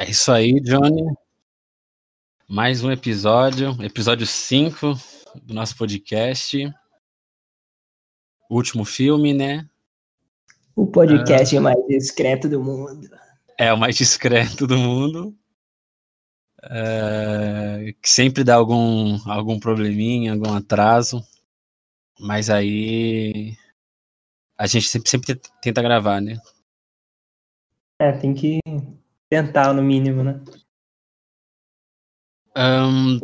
É isso aí, Johnny. Mais um episódio, episódio 5 do nosso podcast. Último filme, né? O podcast mais discreto do mundo. É o mais discreto do mundo. É, que sempre dá algum, algum probleminha, algum atraso. Mas aí a gente sempre, sempre tenta gravar, né? É, tem que tentar no mínimo, né? Ahn,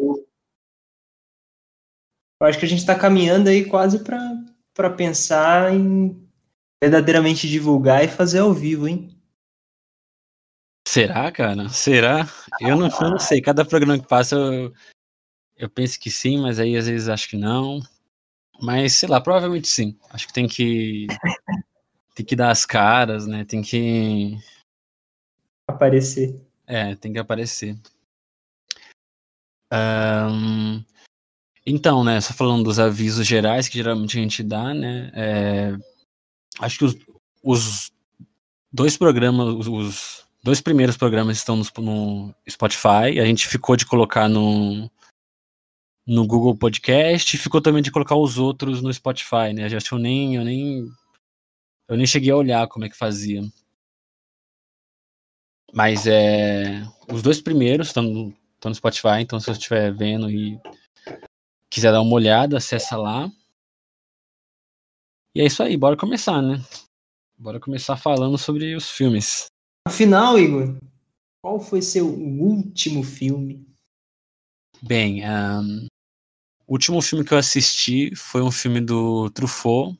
Eu acho que a gente tá caminhando aí quase pra pensar em verdadeiramente divulgar e fazer ao vivo, hein? será, cara? Será? Eu não, eu não sei. Cada programa que passa eu, eu penso que sim, mas aí às vezes acho que não. Mas sei lá, provavelmente sim. Acho que tem que tem que dar as caras, né? Tem que Aparecer. É, tem que aparecer. Ahn, então, né, só falando dos avisos gerais que geralmente a gente dá, né, é, acho que os, os dois programas, os, dois primeiros programas estão no, no Spotify, a gente ficou de colocar no, no Google Podcast ficou também de colocar os outros no Spotify, né, acho que eu nem, eu nem, eu nem cheguei a olhar como é que fazia. Mas é. Os dois primeiros estão no, estão no Spotify, então se você estiver vendo e quiser dar uma olhada, acessa lá. E é isso aí, bora começar, né? Bora começar falando sobre os filmes. Afinal, Igor, qual foi seu último filme? Bem, ahn, o último filme que eu assisti foi um filme do Truffaut,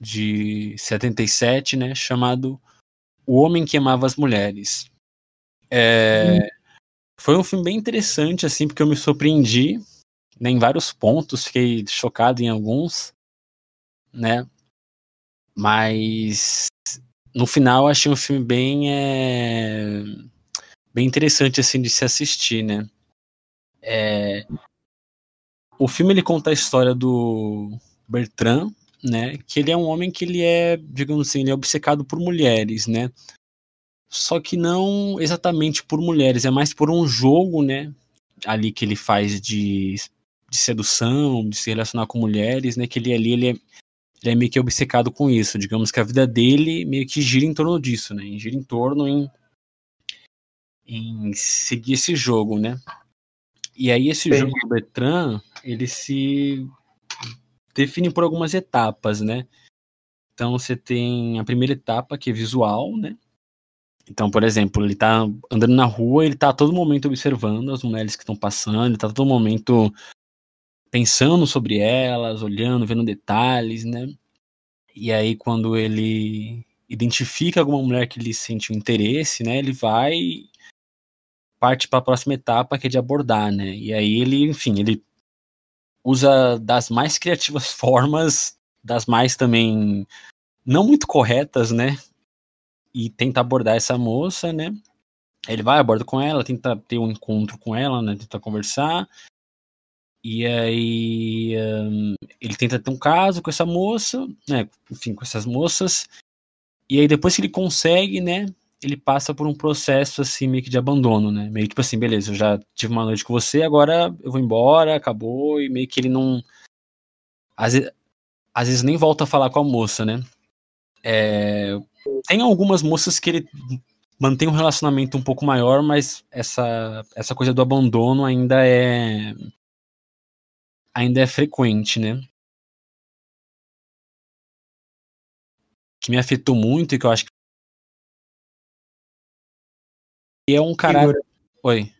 de 77, né? Chamado O Homem que Amava as Mulheres. É, Foi um filme bem interessante, assim, porque eu me surpreendi né, em vários pontos, fiquei chocado em alguns, né? Mas no final achei um filme bem, é, bem interessante, assim, de se assistir, né? É, o filme ele conta a história do Bertrand, né? Que ele é um homem que ele é, digamos assim, ele é obcecado por mulheres, né? Só que não exatamente por mulheres, é mais por um jogo, né? Ali que ele faz de, de sedução, de se relacionar com mulheres, né? Que ele ali ele é, ele é meio que obcecado com isso. Digamos que a vida dele meio que gira em torno disso, né? Gira em torno em, em seguir esse jogo, né? E aí esse Sim. jogo do Bertrand, ele se define por algumas etapas, né? Então você tem a primeira etapa que é visual, né? Então, por exemplo, ele tá andando na rua, ele tá a todo momento observando as mulheres que estão passando, ele tá a todo momento pensando sobre elas, olhando, vendo detalhes, né? E aí quando ele identifica alguma mulher que lhe sente um interesse, né, ele vai parte para a próxima etapa que é de abordar, né? E aí ele, enfim, ele usa das mais criativas formas, das mais também não muito corretas, né? E tenta abordar essa moça, né? Ele vai, aborda com ela, tenta ter um encontro com ela, né? Tenta conversar. E aí hum, ele tenta ter um caso com essa moça, né? Enfim, com essas moças. E aí depois que ele consegue, né? Ele passa por um processo assim meio que de abandono, né? Meio tipo assim, beleza, eu já tive uma noite com você, agora eu vou embora, acabou, e meio que ele não. Às vezes, às vezes nem volta a falar com a moça, né? É, tem algumas moças que ele mantém um relacionamento um pouco maior, mas essa, essa coisa do abandono ainda é ainda é frequente, né? Que me afetou muito e que eu acho que é um cara. Oi.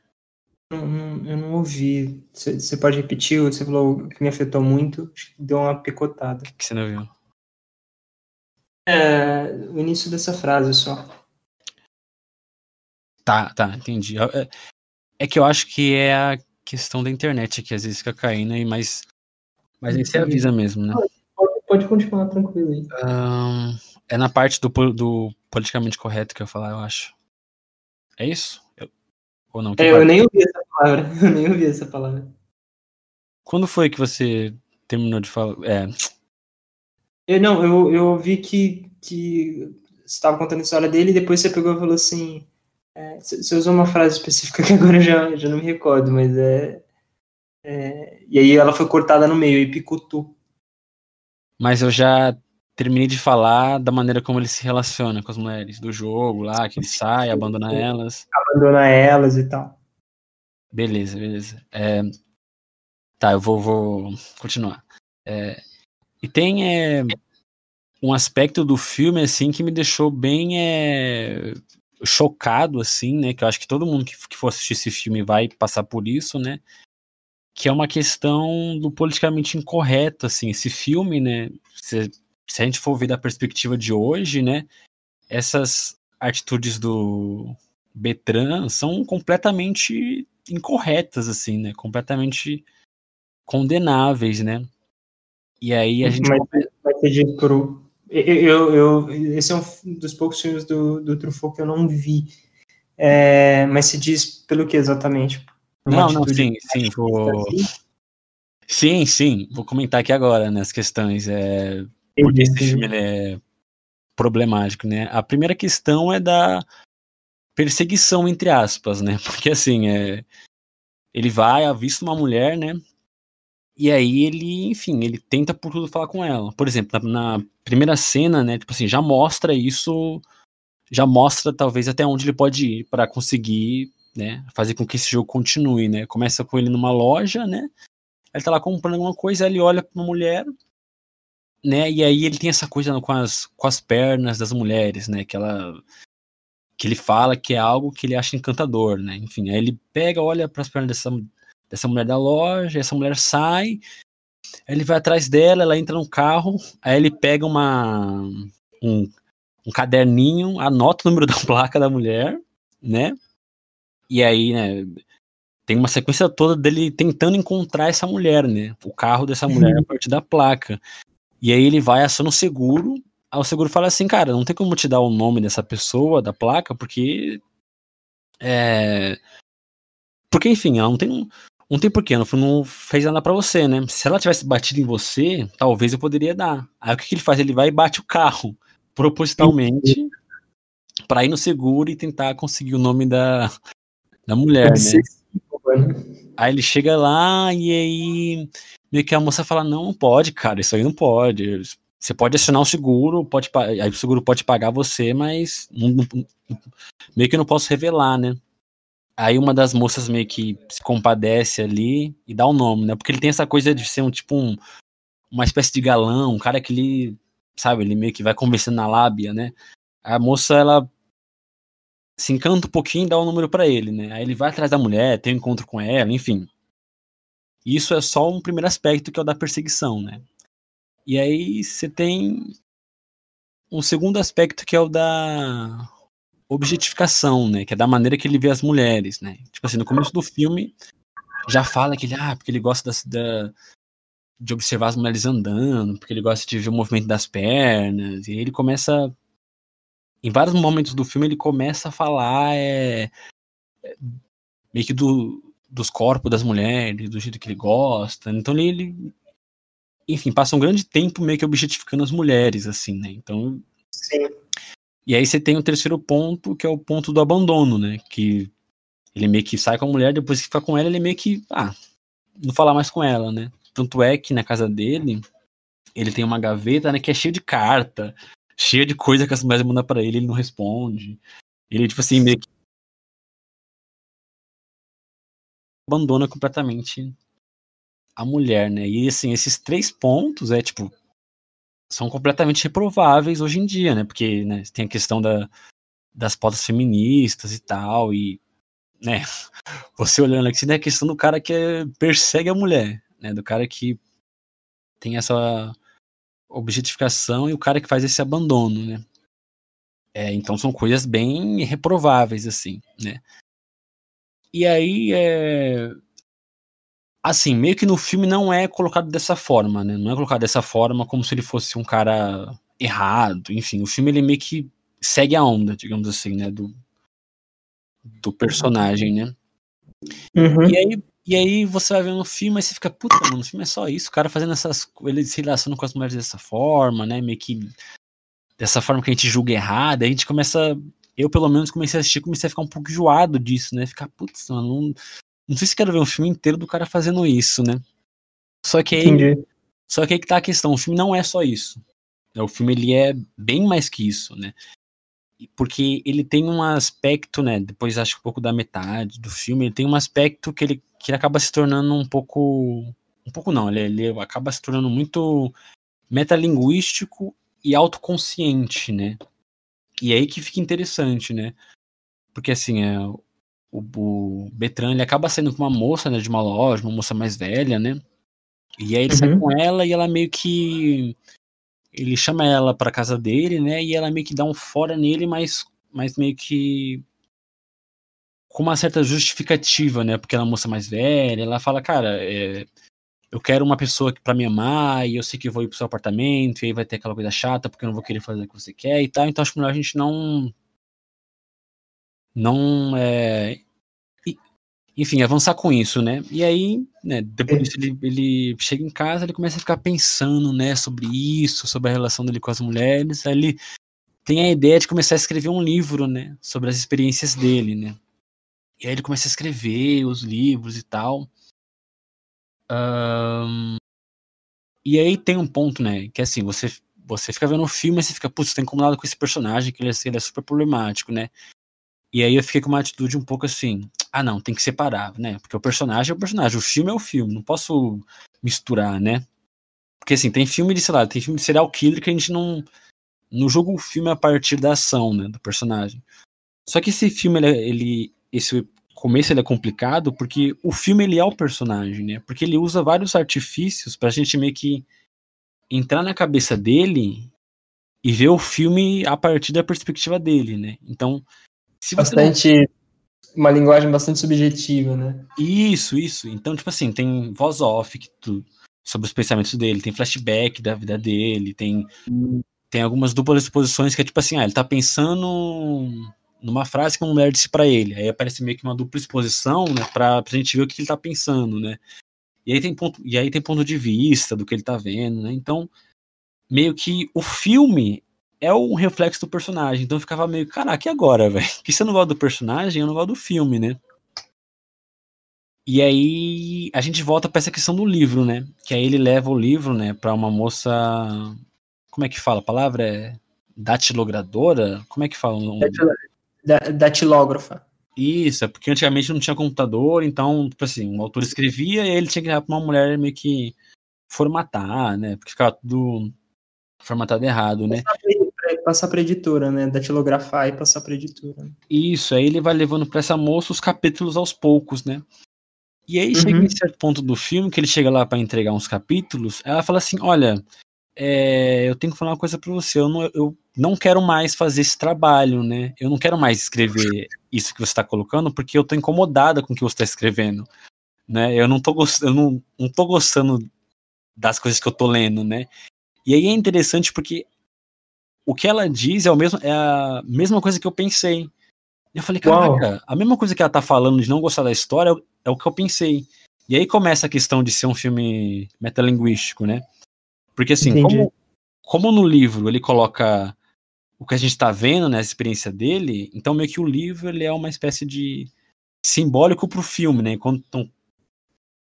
eu não, eu não ouvi. Você você pode repetir? Você falou que me afetou muito. Acho que deu uma picotada. O que você não viu? É, o início dessa frase só. Tá, tá, entendi. É, é que eu acho que é a questão da internet que às vezes fica caindo aí, mas. Mas aí você avisa mesmo, né? Pode, pode continuar tranquilo aí. Ahn, é na parte do, do politicamente correto que eu falar, eu acho. É isso? Eu- ou não? É, eu nem ouvi essa palavra. Eu nem ouvi essa palavra. Quando foi que você terminou de falar? É, Eu, não, eu, eu ouvi que, que você estava contando a história dele e depois você pegou e falou assim: É, você usou uma frase específica que agora eu já, já não me recordo, mas é, é. E aí ela foi cortada no meio, e picutu. Mas eu já terminei de falar da maneira como ele se relaciona com as mulheres do jogo lá, que ele sai, abandona elas. Abandona elas e tal. Beleza, beleza. É, tá, eu vou, vou continuar. É, e tem é, um aspecto do filme assim que me deixou bem é, chocado, assim, né? Que eu acho que todo mundo que, que for assistir esse filme vai passar por isso, né? Que é uma questão do politicamente incorreto, assim. Esse filme, né? Se, se a gente for ver da perspectiva de hoje, né? Essas atitudes do Betran são completamente incorretas, assim, né? Completamente condenáveis, né? E aí a gente. Mas, vai pedir pro. Eu, eu, esse é um dos poucos filmes do, do Truffaut que eu não vi. É, mas se diz pelo que exatamente? Não, não, sim, sim, vou. Sim, sim, vou comentar aqui agora nas questões. É, porque esse filme é problemático, né? A primeira questão é da perseguição, entre aspas, né? Porque assim, é, ele vai, avista uma mulher, né? E aí ele, enfim, ele tenta por tudo falar com ela. Por exemplo, na, na primeira cena, né? Tipo assim, já mostra isso, já mostra talvez até onde ele pode ir para conseguir, né? Fazer com que esse jogo continue, né? Começa com ele numa loja, né? Ele tá lá comprando alguma coisa, ele olha pra uma mulher, né? E aí ele tem essa coisa com as, com as pernas das mulheres, né? Que ela que ele fala que é algo que ele acha encantador, né? Enfim, aí ele pega, olha para as pernas dessa, dessa mulher da loja, essa mulher sai, ele vai atrás dela, ela entra no carro, aí ele pega uma um, um caderninho, anota o número da placa da mulher, né? E aí, né, tem uma sequência toda dele tentando encontrar essa mulher, né? O carro dessa mulher uhum. a partir da placa. E aí ele vai acionando o seguro Aí o seguro fala assim, cara, não tem como te dar o nome dessa pessoa, da placa, porque. É. Porque, enfim, ela não tem. Não tem porquê, não, não fez nada para você, né? Se ela tivesse batido em você, talvez eu poderia dar. Aí o que, que ele faz? Ele vai e bate o carro, propositalmente, para ir no seguro e tentar conseguir o nome da, da mulher, né? Aí ele chega lá e aí meio que a moça fala, não, não pode, cara, isso aí não pode. Você pode assinar o seguro, pode, aí o seguro pode pagar você, mas não, não, meio que não posso revelar, né? Aí uma das moças meio que se compadece ali e dá o um nome, né? Porque ele tem essa coisa de ser um tipo um, uma espécie de galão, um cara que ele, sabe, ele meio que vai conversando na lábia, né? A moça, ela se encanta um pouquinho e dá o um número para ele, né? Aí ele vai atrás da mulher, tem um encontro com ela, enfim. Isso é só um primeiro aspecto que é o da perseguição, né? E aí você tem um segundo aspecto que é o da objetificação, né? Que é da maneira que ele vê as mulheres, né? Tipo assim, no começo do filme já fala que ele, ah, porque ele gosta da, de observar as mulheres andando, porque ele gosta de ver o movimento das pernas, e ele começa. Em vários momentos do filme ele começa a falar é, é meio que do, dos corpos das mulheres, do jeito que ele gosta. Então ele, ele enfim, passa um grande tempo meio que objetificando as mulheres, assim, né? Então. Sim. E aí você tem o terceiro ponto, que é o ponto do abandono, né? Que ele meio que sai com a mulher, depois que fica com ela, ele meio que. Ah, não falar mais com ela, né? Tanto é que na casa dele, ele tem uma gaveta, né, que é cheia de carta, cheia de coisa que as mulheres mandam para ele, ele não responde. Ele, tipo assim, meio que. abandona completamente a mulher, né? E assim, esses três pontos é tipo são completamente reprováveis hoje em dia, né? Porque né, tem a questão da, das pautas feministas e tal, e né, você olhando aqui, tem a questão do cara que é, persegue a mulher, né? Do cara que tem essa objetificação e o cara que faz esse abandono, né? É, então são coisas bem reprováveis, assim, né? E aí, é, assim, meio que no filme não é colocado dessa forma, né? Não é colocado dessa forma como se ele fosse um cara errado. Enfim, o filme ele meio que segue a onda, digamos assim, né? Do, do personagem, né? Uhum. E, aí, e aí você vai vendo o filme e você fica, puta, mano, o filme é só isso. O cara fazendo essas. Ele se relaciona com as mulheres dessa forma, né? Meio que. Dessa forma que a gente julga errado. Aí a gente começa eu pelo menos comecei a assistir, comecei a ficar um pouco enjoado disso, né? Ficar, putz, mano, não, não sei se quero ver um filme inteiro do cara fazendo isso, né? Só que aí, Entendi. só que aí que tá a questão, o filme não é só isso. né? O filme ele é bem mais que isso, né? Porque ele tem um aspecto, né? Depois acho que um pouco da metade do filme, ele tem um aspecto que ele, que ele acaba se tornando um pouco. Um pouco não, ele, ele acaba se tornando muito metalinguístico e autoconsciente, né? E aí que fica interessante, né? Porque assim, é, o, o Betran ele acaba saindo com uma moça né, de uma loja, uma moça mais velha, né? E aí ele sai Uhum. com ela e ela meio que. Ele chama ela pra casa dele, né? E ela meio que dá um fora nele, mas, mas meio que. Com uma certa justificativa, né? Porque ela é uma moça mais velha, ela fala, cara, é, eu quero uma pessoa pra me amar, e eu sei que eu vou ir pro seu apartamento, e aí vai ter aquela coisa chata, porque eu não vou querer fazer o que você quer e tal, então acho melhor a gente não. Não. É, enfim, avançar com isso, né? E aí, né, depois É. disso ele, ele chega em casa, ele começa a ficar pensando, né, sobre isso, sobre a relação dele com as mulheres, aí ele tem a ideia de começar a escrever um livro, né, sobre as experiências dele, né? E aí ele começa a escrever os livros e tal. Ahn, e aí tem um ponto, né, que assim, você, você fica vendo o filme e você fica, putz, tá incomodado com esse personagem, que ele, é- ele é super problemático, né? E aí eu fiquei com uma atitude um pouco assim, ah não, tem que separar, né? Porque o personagem é o personagem, o filme é o filme, não posso misturar, né? Porque assim, tem filme de, sei lá, tem filme de serial killer que a gente não, não julga o filme a partir da ação, né, do personagem. Só que esse filme, ele, é- ele esse começo ele é complicado porque o filme ele é o personagem, né? Porque ele usa vários artifícios pra gente meio que entrar na cabeça dele e ver o filme a partir da perspectiva dele, né? Então, Bastante. Uma linguagem bastante subjetiva, né? Isso, isso. Então, tipo assim, tem voz off que tu- sobre os pensamentos dele, tem flashback da vida dele, tem, tem algumas duplas exposições que é tipo assim, ah, ele tá pensando numa frase que uma mulher disse pra ele. Aí aparece meio que uma dupla exposição, né, pra, pra gente ver o que ele tá pensando, né? E aí tem ponto, e aí tem ponto de vista do que ele tá vendo, né? Então, meio que o filme é um reflexo do personagem. Então eu ficava meio, caraca, e agora, velho? Que se eu não gosto do personagem, eu não gosto do filme, né? E aí a gente volta pra essa questão do livro, né? Que aí ele leva o livro, né, pra uma moça. Como é que fala a palavra? É datilogradora? Como é que fala? datilógrafa. Isso, é porque antigamente não tinha computador, então, tipo assim, o autor escrevia e ele tinha que dar pra uma mulher meio que formatar, né? Porque ficava tudo formatado errado, né? Passar pra editora, né? Datilografar e passar pra editora. Isso, aí ele vai levando pra essa moça os capítulos aos poucos, né? E aí chega Uhum. em certo ponto do filme, que ele chega lá pra entregar uns capítulos, ela fala assim, olha, é, eu tenho que falar uma coisa pra você, eu não, eu não quero mais fazer esse trabalho, né? Eu não quero mais escrever isso que você tá colocando, porque eu tô incomodada com o que você tá escrevendo, né? Eu não tô, gost- eu não, não tô gostando das coisas que eu tô lendo, né? E aí é interessante porque o que ela diz é, o mesmo, é a mesma coisa que eu pensei. E eu falei, Uau. caraca, a mesma coisa que ela tá falando de não gostar da história é o- é o que eu pensei. E aí começa a questão de ser um filme metalinguístico, né? Porque assim, Entendi. como, como no livro ele coloca o que a gente tá vendo, né, a experiência dele, então meio que o livro ele é uma espécie de simbólico pro filme, né? Quando, então,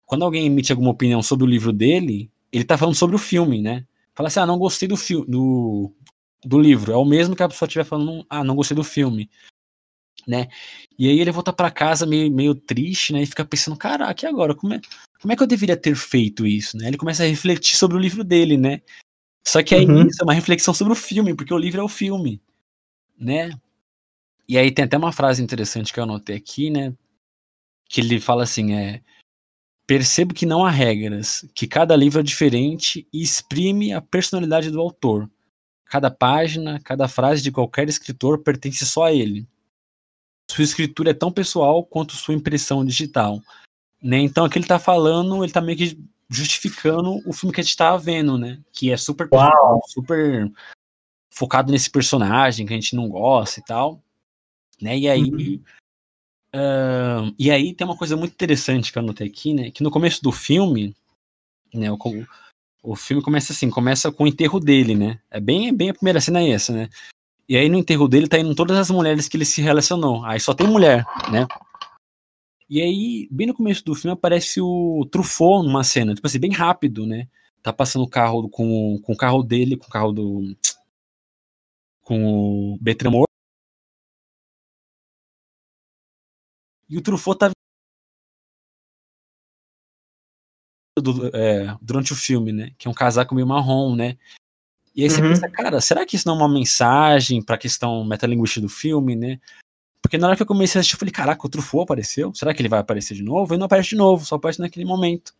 quando alguém emite alguma opinião sobre o livro dele, ele tá falando sobre o filme, né? Fala assim, ah, não gostei do filme, do, do livro. É o mesmo que a pessoa estiver falando, ah, não gostei do filme, né? E aí ele volta pra casa meio, meio triste, né? E fica pensando, caraca, e agora? Como é, como é que eu deveria ter feito isso, né? Ele começa a refletir sobre o livro dele, né? Só que aí Uhum. isso é uma reflexão sobre o filme, porque o livro é o filme, né? E aí tem até uma frase interessante que eu anotei aqui, né? Que ele fala assim, é percebo que não há regras, que cada livro é diferente e exprime a personalidade do autor. Cada página, cada frase de qualquer escritor pertence só a ele. Sua escritura é tão pessoal quanto sua impressão digital. Né? Então, aqui ele tá falando, ele tá meio que justificando o filme que a gente tava vendo, né? Que é super pessoal, super focado nesse personagem que a gente não gosta e tal. Né? E aí. Uhum. ahn, e aí tem uma coisa muito interessante que eu anotei aqui, né? Que no começo do filme, né? O, o filme começa assim, começa com o enterro dele, né? É bem, bem a primeira cena é essa, né? E aí no enterro dele tá indo todas as mulheres que ele se relacionou. Aí só tem mulher, né? E aí, bem no começo do filme, aparece o Truffaut numa cena, tipo assim, bem rápido, né? Tá passando o carro com, com o carro dele, com o carro do. com o Bertrand E o Truffaut tá do, é, durante o filme, né? Que é um casaco meio marrom, né? E aí você uhum. pensa, cara, será que isso não é uma mensagem pra questão metalinguística do filme, né? Porque na hora que eu comecei a assistir, eu falei, caraca, o Truffaut apareceu? Será que ele vai aparecer de novo? Ele não aparece de novo, só aparece naquele momento.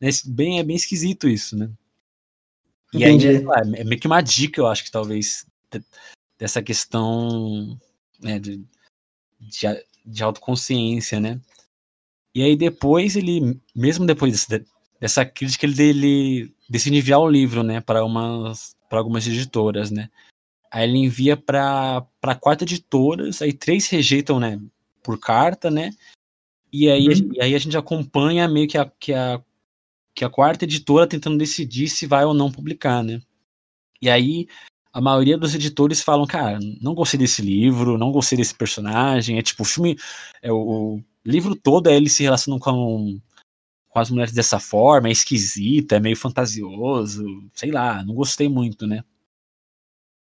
É bem, é bem esquisito isso, né? E Entendi. aí, é, é meio que uma dica, eu acho que talvez, dessa questão né, de, de, de autoconsciência, né? E aí depois ele, mesmo depois desse, dessa crítica, ele, ele decide enviar o livro, né, para umas para algumas editoras, né? Aí ele envia para quatro editoras, aí três rejeitam, né, por carta, né? E aí, uhum. e aí a gente acompanha meio que a, que, a, que a quarta editora tentando decidir se vai ou não publicar, né? E aí a maioria dos editores falam, cara, não gostei desse livro, não gostei desse personagem. É tipo, o filme. É, o, o livro todo é ele se relacionando com, com as mulheres dessa forma, é esquisito, é meio fantasioso, sei lá, não gostei muito, né?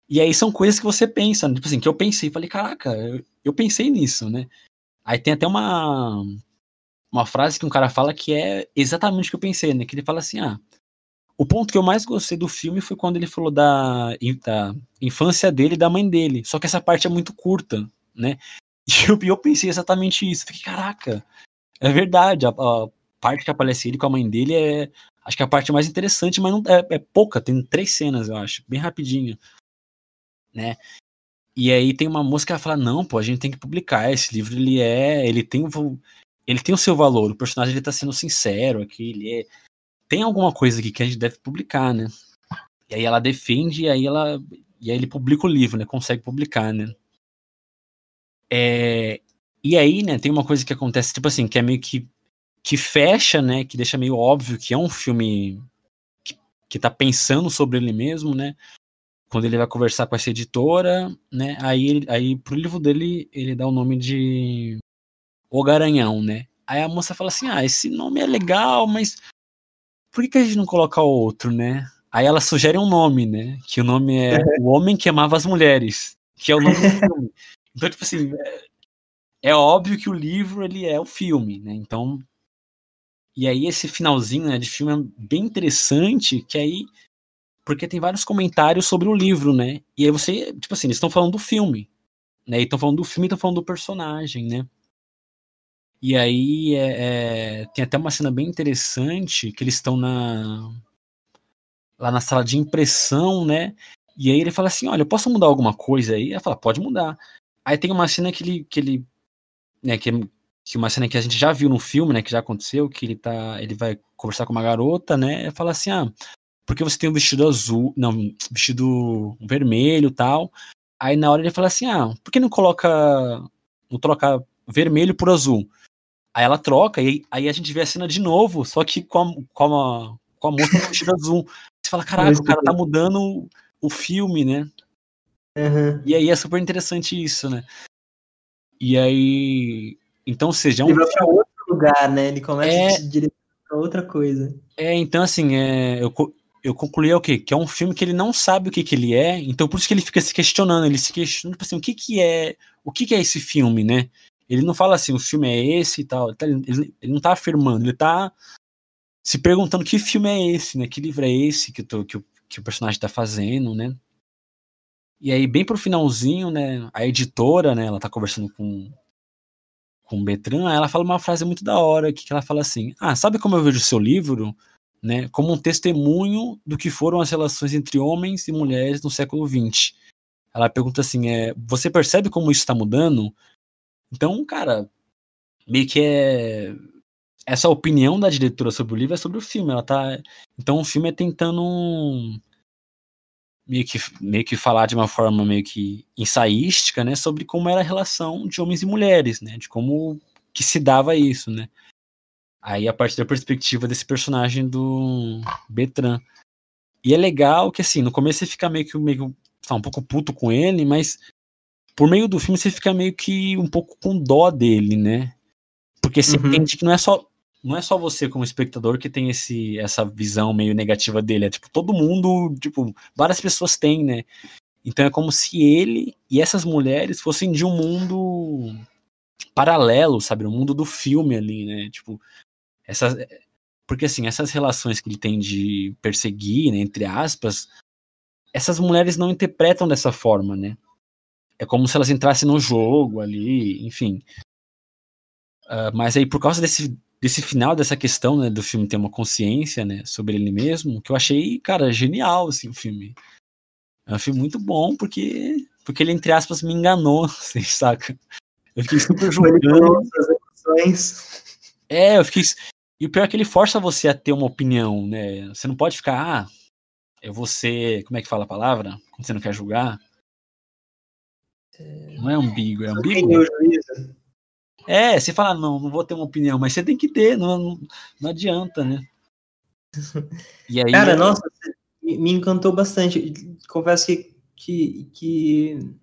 E aí são coisas que você pensa, tipo assim, que eu pensei, falei, caraca, eu, eu pensei nisso, né? Aí tem até uma uma frase que um cara fala que é exatamente o que eu pensei, né? Que ele fala assim, ah, o ponto que eu mais gostei do filme foi quando ele falou da, da infância dele e da mãe dele. Só que essa parte é muito curta, né? E eu, eu pensei exatamente isso. Fiquei, caraca, é verdade. A, a, parte que aparece ele com a mãe dele é. Acho que é a parte mais interessante, mas não, é, é pouca, tem três cenas, eu acho, bem rapidinho né? E aí tem uma moça que fala: "Não, pô, a gente tem que publicar esse livro, ele é, ele tem ele tem o seu valor, o personagem ele tá sendo sincero aqui, ele é tem alguma coisa aqui que a gente deve publicar, né?" E aí ela defende e aí ela e aí ele publica o livro, né? Consegue publicar, né? É, e aí, né, tem uma coisa que acontece, tipo assim, que é meio que que fecha, né, que deixa meio óbvio que é um filme que, que tá pensando sobre ele mesmo, né? quando ele vai conversar com essa editora, né? Aí, aí pro livro dele ele dá o nome de O Garanhão, né? Aí a moça fala assim: "Ah, esse nome é legal, mas por que, que a gente não coloca outro, né?" Aí ela sugere um nome, né? Que o nome é O Homem que Amava as Mulheres, que é o nome do filme. Então, tipo assim, é, é óbvio que o livro ele é o filme, né? Então, e aí esse finalzinho né, de filme é bem interessante, que aí porque tem vários comentários sobre o livro, né? E aí você, tipo assim, eles estão falando do filme, né? Estão falando do filme estão falando do personagem, né? E aí é, é, tem até uma cena bem interessante que eles estão na lá na sala de impressão, né? E aí ele fala assim, olha, eu posso mudar alguma coisa aí? Ela fala, pode mudar. Aí tem uma cena que ele, que ele, né, que, que uma cena que a gente já viu no filme, né, que já aconteceu, que ele tá, ele vai conversar com uma garota, né? E fala assim, ah, porque você tem um vestido azul, não, vestido vermelho tal. Aí na hora ele fala assim, ah, por que não coloca, não troca vermelho por azul? Aí ela troca, e aí a gente vê a cena de novo, só que com a, com a, com a moça com vestido azul. Você fala, caraca, o cara tá mudando o filme, né? Uhum. E aí é super interessante isso, né? E aí. Então, seja, é um. Ele vai pra outro lugar, né? Ele começa é... a se direcionar pra outra coisa. É, então, assim, é, eu, eu concluí o quê? Que é um filme que ele não sabe o que, que ele é, então por isso que ele fica se questionando, ele se questiona, tipo assim, o que que é, o que que é esse filme, né? Ele não fala assim, o filme é esse e tal, ele, tá, ele, ele não tá afirmando, ele tá se perguntando que filme é esse, né? Que livro é esse que, tô, que, o, que o personagem tá fazendo, né? E aí, bem pro finalzinho, né, a editora, né, ela tá conversando com, com Betran, ela fala uma frase muito da hora, que ela fala assim, ah, sabe como eu vejo o seu livro? né, como um testemunho do que foram as relações entre homens e mulheres no século XX. Ela pergunta assim: é, você percebe como isso está mudando? Então, cara, meio que é. Essa opinião da diretora sobre o livro é sobre o filme. Ela tá. Então o filme é tentando meio que, meio que falar de uma forma meio que ensaística, né, sobre como era a relação de homens e mulheres, né, de como que se dava isso, né. Aí a partir da perspectiva desse personagem do Betran. E é legal que assim, no começo você fica meio que, meio tá um pouco puto com ele, mas por meio do filme você fica meio que um pouco com dó dele, né? Porque você uhum. entende que não é só não é só você como espectador que tem esse essa visão meio negativa dele, é tipo todo mundo, tipo, várias pessoas têm, né? Então é como se ele e essas mulheres fossem de um mundo paralelo, sabe, o mundo do filme ali, né? Tipo, essas porque assim, essas relações que ele tem de perseguir, né, entre aspas, essas mulheres não interpretam dessa forma, né? É como se elas entrassem no jogo ali, enfim. Uh, mas aí, por causa desse, desse final, dessa questão, né, do filme ter uma consciência, né, sobre ele mesmo, que eu achei, cara, genial, assim, o filme. É um filme muito bom, porque, porque ele, entre aspas, me enganou, assim, saca? Eu fiquei super julgando. É, eu fiquei... E o pior é que ele força você a ter uma opinião, né? Você não pode ficar, ah, eu vou ser. Como é que fala a palavra? Quando você não quer julgar? Não é ambíguo, é ambíguo. É, você fala, não, não vou ter uma opinião, mas você tem que ter, não, não, não adianta, né? E aí, Cara, nossa, me encantou bastante. Confesso que, que, que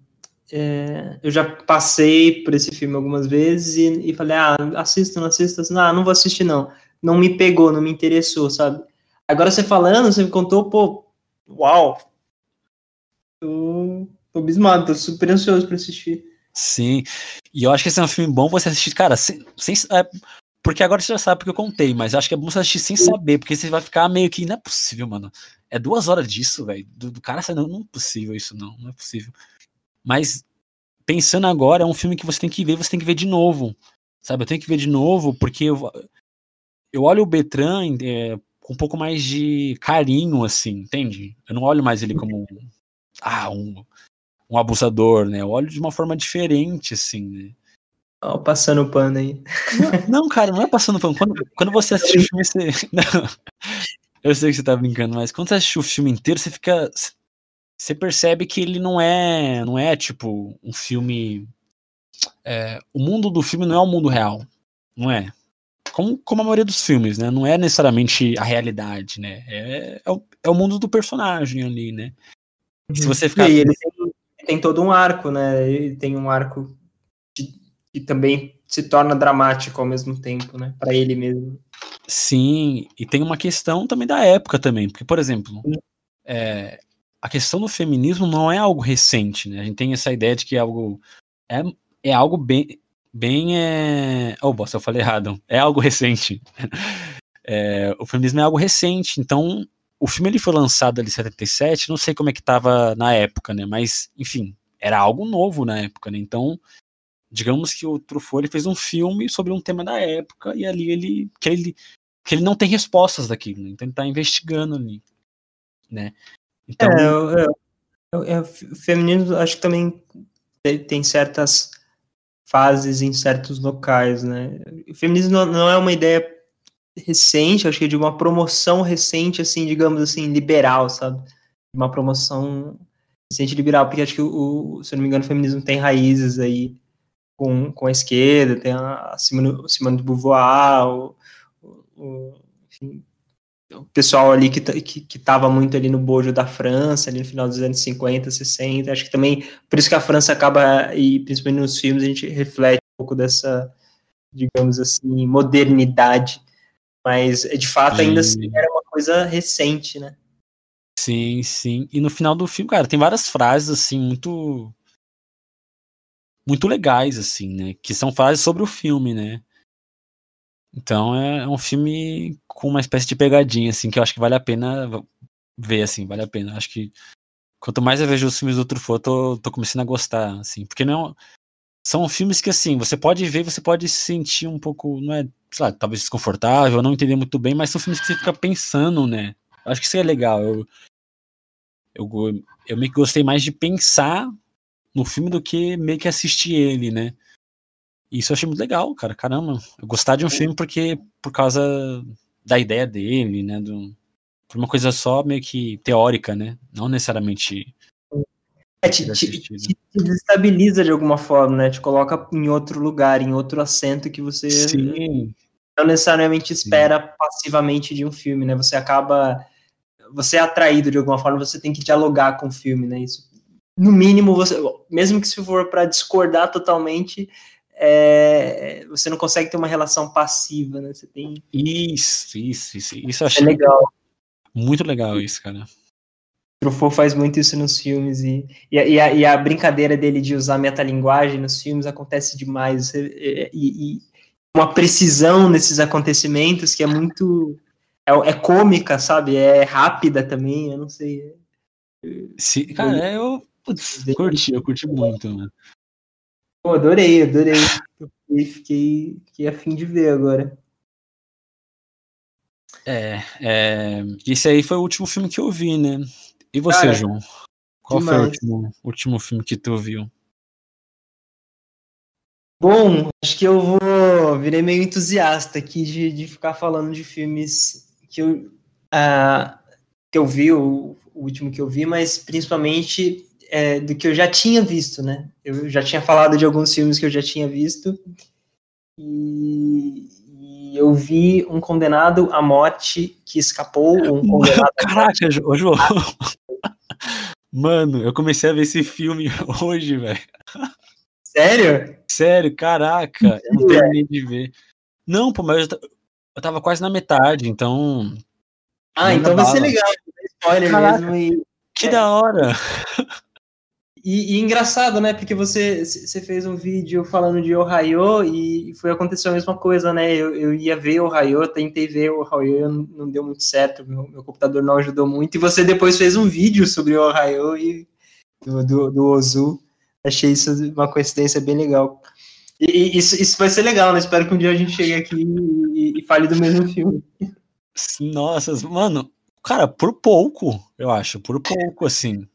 é, eu já passei por esse filme algumas vezes e, e falei, ah, assisto, não assisto, não, ah, não vou assistir não. Não me pegou, não me interessou, sabe? Agora você falando, você me contou, pô, uau, tô, tô abismado, tô super ansioso pra assistir. Sim, e eu acho que esse é um filme bom você assistir, cara, sem, sem é, porque agora você já sabe porque eu contei, mas acho que é bom você assistir sem saber, porque você vai ficar meio que, não é possível, mano, é duas horas disso, velho, do, do, cara não, não é possível isso, não, não é possível. Mas, pensando agora, é um filme que você tem que ver, você tem que ver de novo, sabe, eu tenho que ver de novo, porque eu, eu olho o Betran é, com um pouco mais de carinho, assim, entende? Eu não olho mais ele como ah, um, um abusador, né? Eu olho de uma forma diferente, assim, né? Ó, oh, passando pano aí. Não, não, cara, não é passando pano. Quando, quando você assiste o filme, você. Não, eu sei que você tá brincando, mas quando você assiste o filme inteiro, você fica. Você percebe que ele não é. Não é tipo um filme. É, o mundo do filme não é o mundo real. Não é como, como a maioria dos filmes, né? Não é necessariamente a realidade, né? É, é, o, é o mundo do personagem ali, né? Se uhum. você ficar. E ele tem, tem, todo um arco, né? Ele tem um arco que, que também se torna dramático ao mesmo tempo, né? Para ele mesmo. Sim, e tem uma questão também da época também, porque, por exemplo, é, a questão do feminismo não é algo recente, né? A gente tem essa ideia de que é algo. É, é algo bem bem é. Oh, bosta, eu falei errado. É algo recente. É, o feminismo é algo recente, então o filme ele foi lançado ali em 77, não sei como é que tava na época, né? Mas, enfim, era algo novo na época, né? Então, digamos que o Truffaut ele fez um filme sobre um tema da época e ali ele que ele que ele não tem respostas daquilo, né? então ele tá investigando ali, né? Então, é, é, é, o feminismo acho que também tem certas fases em certos locais, né? O feminismo não é uma ideia recente, acho que de uma promoção recente, assim, digamos assim, liberal, sabe? Uma promoção recente liberal, porque acho que, o, se eu não me engano, o feminismo tem raízes aí com, com a esquerda, tem a Simone, Simone de Beauvoir, o, o, enfim, o pessoal ali que, que, que tava muito ali no bojo da França, ali no final dos anos 50, 60, acho que também, por isso que a França acaba, e principalmente nos filmes, a gente reflete um pouco dessa, digamos assim, modernidade, mas de fato ainda assim era uma coisa recente, né? Sim, sim, e no final do filme, cara, tem várias frases, assim, muito muito legais, assim, né, que são frases sobre o filme, né, então é, é um filme com uma espécie de pegadinha, assim, que eu acho que vale a pena ver, assim, vale a pena. Acho que quanto mais eu vejo os filmes do Truffaut, tô, tô começando a gostar, assim, porque não é são filmes que, assim, você pode ver, você pode se sentir um pouco, não é, sei lá, talvez desconfortável, não entender muito bem, mas são filmes que você fica pensando, né? Acho que isso é legal. Eu, eu, eu meio que gostei mais de pensar no filme do que meio que assistir ele, né? Isso eu achei muito legal, cara. Caramba, eu gostar de um filme porque por causa da ideia dele, né? Do, por uma coisa só meio que teórica, né? Não necessariamente. É, te, te, te, desestabiliza de alguma forma, né? Te coloca em outro lugar, em outro assento que você Sim. não necessariamente espera Sim. passivamente de um filme, né? Você acaba. Você é atraído de alguma forma, você tem que dialogar com o filme, né? Isso no mínimo, você, mesmo que se for para discordar totalmente, é, você não consegue ter uma relação passiva, né? Você tem. Isso, isso, isso. Isso eu achei É legal. muito legal isso, cara. Truffaut faz muito isso nos filmes e, e, a- e a, e a brincadeira dele de usar metalinguagem nos filmes acontece demais e, e- e uma precisão nesses acontecimentos que é muito é, é cômica, sabe? É rápida também, eu não sei. Se, cara, é, eu putz, curti, eu curti muito, mano. Pô, adorei, adorei. Fiquei, fiquei, fiquei a fim de ver agora. É, é, esse aí foi o último filme que eu vi, né? E você, Cara, João? Qual foi o demais. último, último filme que tu viu? Bom, acho que eu vou. Virei meio entusiasta aqui de, de ficar falando de filmes que eu, ah, que eu vi, o, o último que eu vi, mas principalmente é, do que eu já tinha visto, né? Eu já tinha falado de alguns filmes que eu já tinha visto. E eu vi um condenado à morte que escapou, um condenado Caraca, Jo- João. Mano, eu comecei a ver esse filme hoje, velho. Sério? Sério, caraca, eu não terminei de ver. Não, pô, mas eu, eu tava quase na metade, então. Ah, então vai ser legal. Spoiler Caraca. mesmo. E, Que É. da hora! E, e engraçado, né? Porque você, você fez um vídeo falando de Ohio e foi acontecer a mesma coisa, né? Eu, eu ia ver Ohio, tentei ver Ohio, não, não deu muito certo, meu, meu computador não ajudou muito. E você depois fez um vídeo sobre Ohio e do, do, do Ozu. Achei isso uma coincidência bem legal. E, e isso, isso vai ser legal, né? Espero que um dia a gente chegue aqui e, e fale do mesmo filme. Nossa, mano, cara, por pouco, eu acho, por pouco, assim.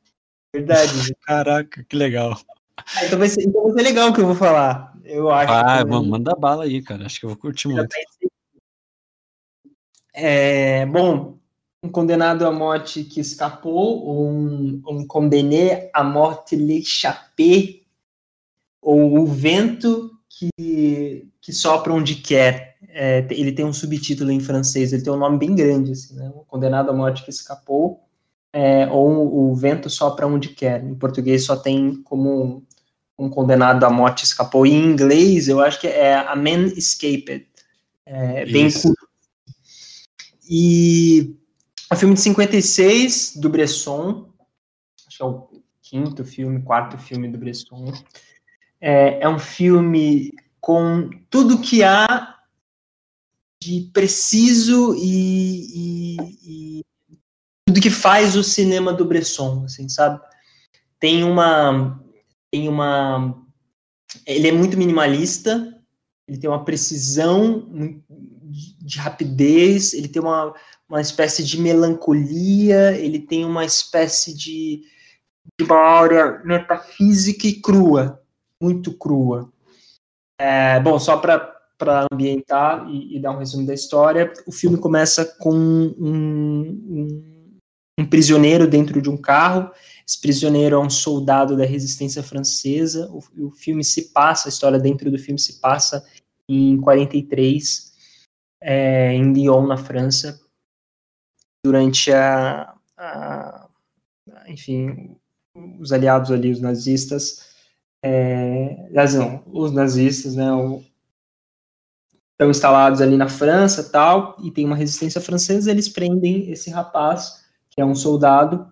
Verdade. Caraca, que legal. Ah, então, vai ser, então vai ser legal o que eu vou falar. Eu acho. Ah, mano, manda bala aí, cara. Acho que eu vou curtir muito. É, bom, um condenado à morte que escapou, ou um, um condené à morte l'échappé, ou o vento que, que sopra onde quer. É, ele tem um subtítulo em francês, ele tem um nome bem grande, assim, né? Um condenado à morte que escapou, é, ou o vento sopra onde quer. Em português só tem como um condenado à morte escapou. Em inglês, eu acho que é A Man Escaped. É, bem curto. E é um filme de 56 do Bresson, acho que é o quinto filme, quarto filme do Bresson. É, é um filme com tudo que há de preciso e, e- e tudo que faz o cinema do Bresson, assim, sabe? Tem uma, tem uma, ele é muito minimalista, ele tem uma precisão de de rapidez, ele tem uma, uma espécie de melancolia, ele tem uma espécie de, de uma áurea metafísica e crua, muito crua. É, bom, só para ambientar e, e dar um resumo da história, o filme começa com um, um, um prisioneiro dentro de um carro. Esse prisioneiro é um soldado da resistência francesa. O, o filme se passa, a história dentro do filme se passa em 43, é, em Lyon, na França, durante a, a, enfim, os aliados ali, os nazistas, é, não, os nazistas, né, o, estão instalados ali na França tal, e tem uma resistência francesa, eles prendem esse rapaz, que é um soldado,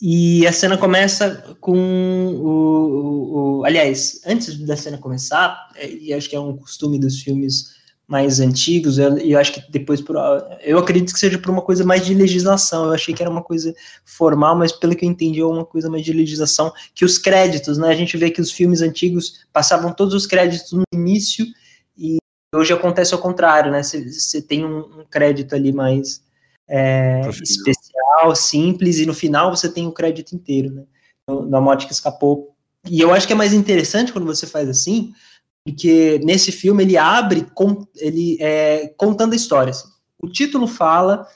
e a cena começa com o, o, o aliás, antes da cena começar, é, e acho que é um costume dos filmes mais antigos, eu, eu acho que depois, por, eu acredito que seja por uma coisa mais de legislação, eu achei que era uma coisa formal, mas pelo que eu entendi é uma coisa mais de legislação, que os créditos, né, a gente vê que os filmes antigos passavam todos os créditos no início, e hoje acontece ao contrário, né, você tem um, um, crédito ali mais é, especial, simples, e no final você tem o crédito inteiro, né, da morte que escapou, e eu acho que é mais interessante quando você faz assim, porque nesse filme ele abre com, ele é, contando a história. Assim. O título fala,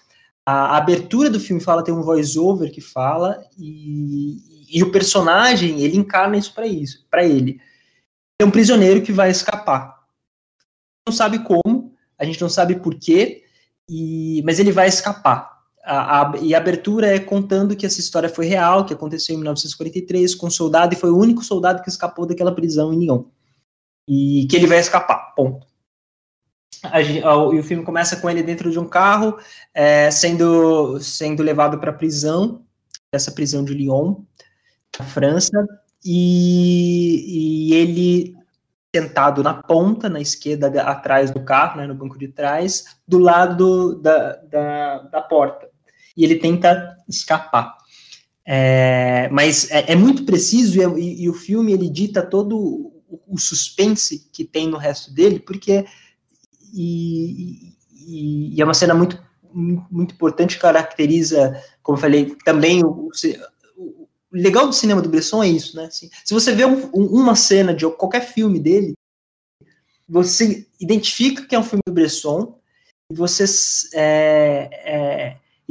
a, abertura do filme fala, tem um voice-over que fala, e, e, o personagem ele encarna isso para isso, para ele. É um prisioneiro que vai escapar. Não sabe como, a gente não sabe porquê, e, mas ele vai escapar. A, a, e a abertura é contando que essa história foi real, que aconteceu em 1943 com um soldado e foi o único soldado que escapou daquela prisão em Lyon. E que ele vai escapar, ponto. A, e o filme começa com ele dentro de um carro, é, sendo, sendo levado para a prisão, essa prisão de Lyon, na França, e, e ele sentado na ponta, na esquerda, atrás do carro, né, no banco de trás, do lado da, da, da porta. E ele tenta escapar. É, mas é, é, muito preciso e, e, e, o filme ele dita todo o, o, suspense que tem no resto dele, porque e, e, é uma cena muito muito importante caracteriza, como eu falei, também o, o legal do cinema do Bresson é isso, né? Assim, se você vê um, um, uma cena de qualquer filme dele, você identifica que é um filme do Bresson e você é, é,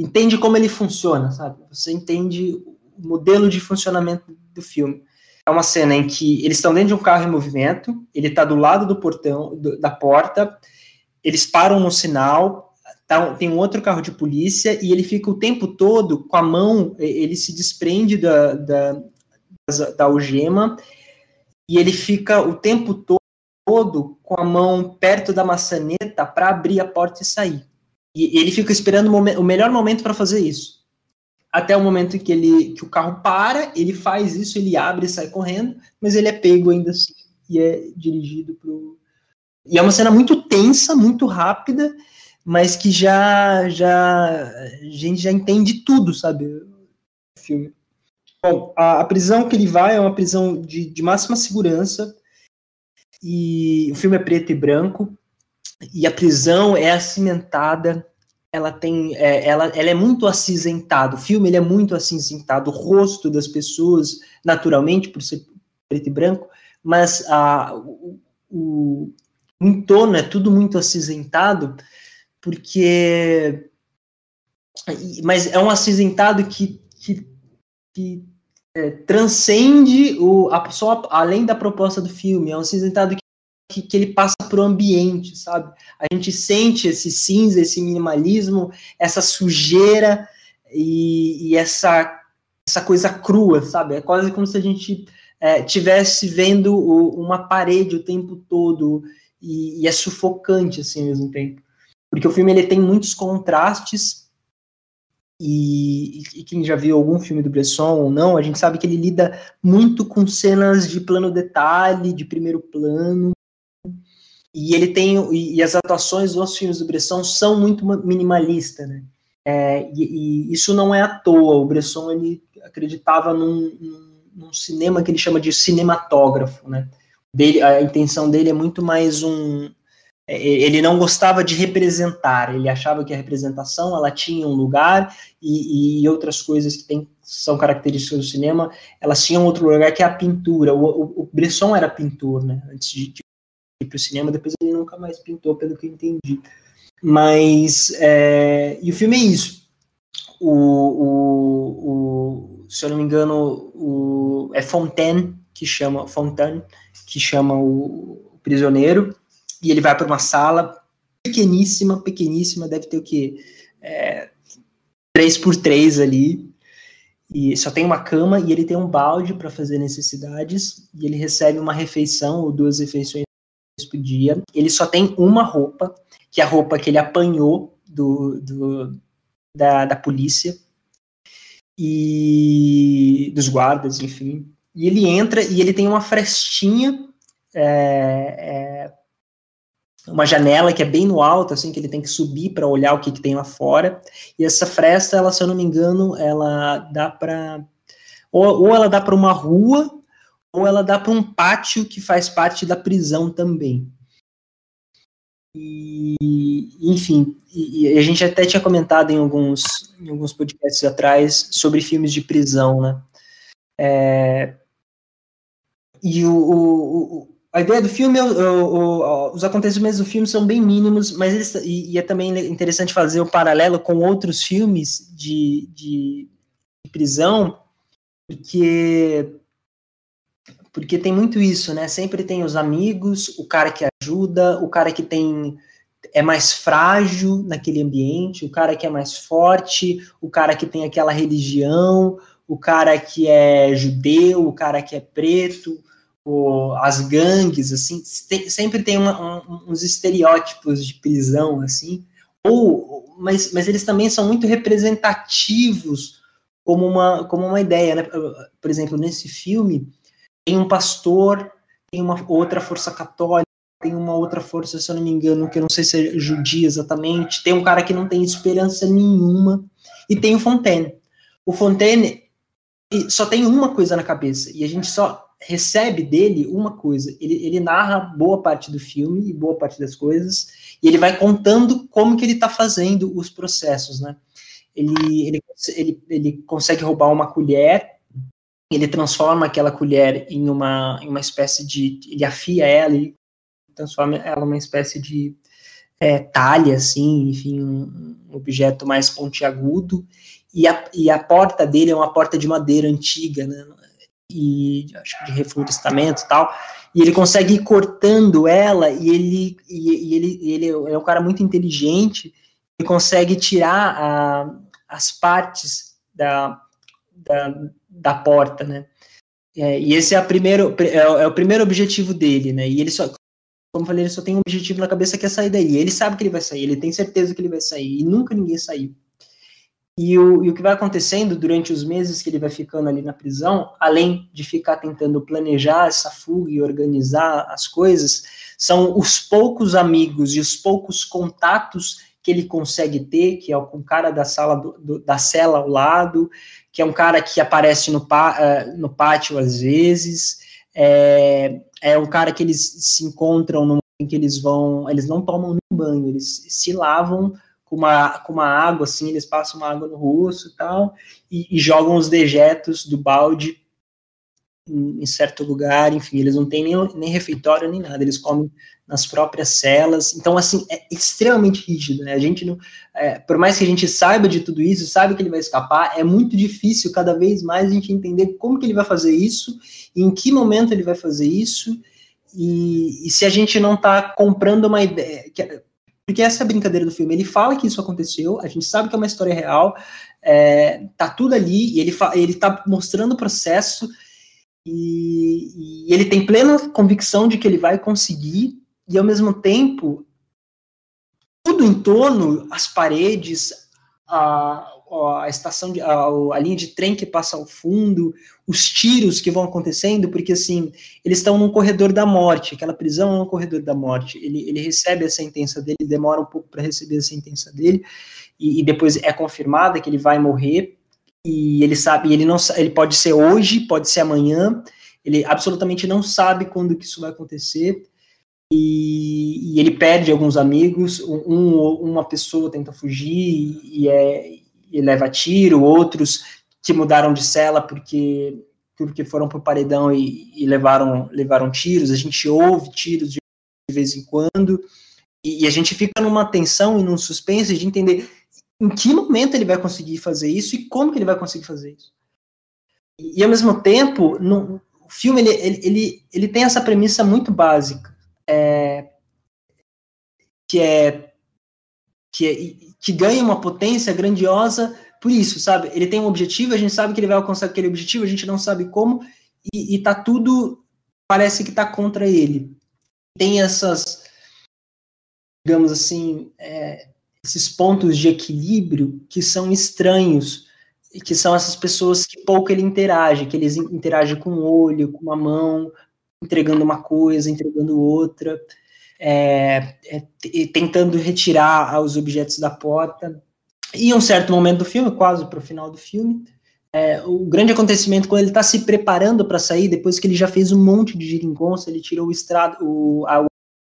entende como ele funciona, sabe? Você entende o modelo de funcionamento do filme. É uma cena em que eles estão dentro de um carro em movimento, ele está do lado do portão, do, da porta, eles param no sinal, tá, tem um outro carro de polícia e ele fica o tempo todo com a mão, ele se desprende da, da, da algema e ele fica o tempo todo com a mão perto da maçaneta para abrir a porta e sair. E ele fica esperando o, o melhor momento para fazer isso. Até o momento que, ele, que o carro para, ele faz isso, ele abre e sai correndo, mas ele é pego ainda assim e é dirigido para E é uma cena muito tensa, muito rápida, mas que já já a gente já entende tudo, sabe? O filme. Bom, a, a prisão que ele vai é uma prisão de, de máxima segurança e o filme é preto e branco e a prisão é acimentada ela tem é, ela, ela é muito acinzentada o filme ele é muito acinzentado o rosto das pessoas naturalmente por ser preto e branco mas a, o, o, entorno é tudo muito acinzentado porque. Mas é um acinzentado que, que, que é, transcende o, a, só além da proposta do filme. É um acinzentado que, que, ele passa para o ambiente, sabe? A gente sente esse cinza, esse minimalismo, essa sujeira e, e essa, essa coisa crua, sabe? É quase como se a gente é, tivesse vendo o, uma parede o tempo todo e, e, é sufocante assim ao mesmo tempo porque o filme ele tem muitos contrastes e, e, quem já viu algum filme do Bresson ou não, a gente sabe que ele lida muito com cenas de plano detalhe, de primeiro plano, e ele tem e, e as atuações dos filmes do Bresson são muito minimalistas, né? É, e, e, isso não é à toa. O Bresson ele acreditava num, num, cinema que ele chama de cinematógrafo, né? Dele, a intenção dele é muito mais um, é, ele não gostava de representar, ele achava que a representação ela tinha um lugar e, e outras coisas que tem, são características do cinema, elas tinham outro lugar que é a pintura. O, o, o Bresson era pintor, né? Antes de, para o cinema, depois ele nunca mais pintou, pelo que eu entendi. Mas, é, e o filme é isso. O, o, o, se eu não me engano, o, é Fontaine que chama, Fontaine, que chama o prisioneiro, e ele vai para uma sala pequeníssima, pequeníssima, deve ter o quê? É, 3 por 3 ali, e só tem uma cama e ele tem um balde para fazer necessidades, e ele recebe uma refeição ou duas refeições dia. Ele só tem uma roupa, que é a roupa que ele apanhou do, do da, da polícia e dos guardas, enfim. E ele entra e ele tem uma frestinha é, é, uma janela que é bem no alto, assim, que ele tem que subir para olhar o que, que tem lá fora. E essa fresta, ela, se eu não me engano, ela dá para ou, ou ela dá para uma rua, ela dá para um pátio que faz parte da prisão também. E, enfim, e, a gente até tinha comentado em alguns, em alguns podcasts atrás sobre filmes de prisão, né? É, e o, o, a ideia do filme, o, o, os acontecimentos do filme são bem mínimos, mas eles, e, e, é também interessante fazer o paralelo com outros filmes de, de, de, prisão, porque porque tem muito isso, né? Sempre tem os amigos, o cara que ajuda, o cara que tem é mais frágil naquele ambiente, o cara que é mais forte, o cara que tem aquela religião, o cara que é judeu, o cara que é preto, o, as gangues, assim, tem, sempre tem uma, um, uns estereótipos de prisão, assim, ou, mas, mas eles também são muito representativos como uma, como uma ideia, né? Por exemplo, nesse filme, tem um pastor, tem uma outra força católica, tem uma outra força, se eu não me engano, que eu não sei se é judia exatamente, tem um cara que não tem esperança nenhuma, e tem o Fontaine. O Fontaine só tem uma coisa na cabeça, e a gente só recebe dele uma coisa. Ele, ele narra boa parte do filme e boa parte das coisas, e ele vai contando como que ele está fazendo os processos, né? Ele, ele, ele, ele consegue roubar uma colher, ele transforma aquela colher em uma, em uma espécie de. Ele afia ela e transforma ela numa espécie de é, talha, assim, enfim, um, um objeto mais pontiagudo. E a, e a porta dele é uma porta de madeira antiga, né? E acho que de reflorestamento e tal. E ele consegue ir cortando ela, e ele, e, e ele, ele é um cara muito inteligente, e consegue tirar a, as partes da, da, da porta, né? É, e esse é, a primeiro, é, é, o primeiro objetivo dele, né? E ele só, como falei, ele só tem um objetivo na cabeça que é sair daí. Ele sabe que ele vai sair, ele tem certeza que ele vai sair, e nunca ninguém saiu. E o, e o que vai acontecendo durante os meses que ele vai ficando ali na prisão, além de ficar tentando planejar essa fuga e organizar as coisas, são os poucos amigos e os poucos contatos que ele consegue ter, que é um cara da sala do, do, da cela ao lado, que é um cara que aparece no, uh, no pátio às vezes, é, é um cara que eles se encontram no em que eles vão, eles não tomam nem banho, eles se lavam com uma, com uma água, assim, eles passam uma água no rosto e tal, e, e jogam os dejetos do balde em, certo lugar, enfim, eles não têm nem, nem refeitório nem nada, eles comem nas próprias celas, então, assim, é extremamente rígido, né, a gente não, é, por mais que a gente saiba de tudo isso, sabe que ele vai escapar, é muito difícil cada vez mais a gente entender como que ele vai fazer isso, em que momento ele vai fazer isso, e, e se a gente não está comprando uma ideia, que, porque essa é a brincadeira do filme. Ele fala que isso aconteceu, a gente sabe que é uma história real, é, tá tudo ali, e ele, ele tá mostrando o processo, e, e ele tem plena convicção de que ele vai conseguir, e ao mesmo tempo, tudo em torno, as paredes, a, a estação de, a, a, linha de trem que passa ao fundo, os tiros que vão acontecendo, porque assim, eles estão num corredor da morte, aquela prisão é um corredor da morte. Ele, ele recebe a sentença dele, demora um pouco para receber a sentença dele, e, e, depois é confirmada que ele vai morrer, e ele sabe, ele não ele pode ser hoje, pode ser amanhã, ele absolutamente não sabe quando que isso vai acontecer. E, e ele perde alguns amigos, um, uma pessoa tenta fugir e, é, e leva tiro, outros que mudaram de cela porque porque foram para o paredão e, e, levaram levaram tiros. A gente ouve tiros de, vez em quando e, e, a gente fica numa tensão e num suspense de entender em que momento ele vai conseguir fazer isso e como que ele vai conseguir fazer isso. E, ao mesmo tempo, no, o filme ele, ele, ele, ele tem essa premissa muito básica, é, que é que, é, que ganha uma potência grandiosa por isso, sabe? Ele tem um objetivo, a gente sabe que ele vai alcançar aquele objetivo, a gente não sabe como, e, e tá tudo, parece que tá contra ele. Tem essas, digamos assim, é, esses pontos de equilíbrio que são estranhos, que são essas pessoas que pouco ele interage, que eles interagem com o olho, com a mão, entregando uma coisa, entregando outra é, é, tentando retirar os objetos da porta. E em um certo momento do filme, quase para o final do filme, é, o grande acontecimento quando ele está se preparando para sair, depois que ele já fez um monte de geringonça, ele tirou o estrado, o, a,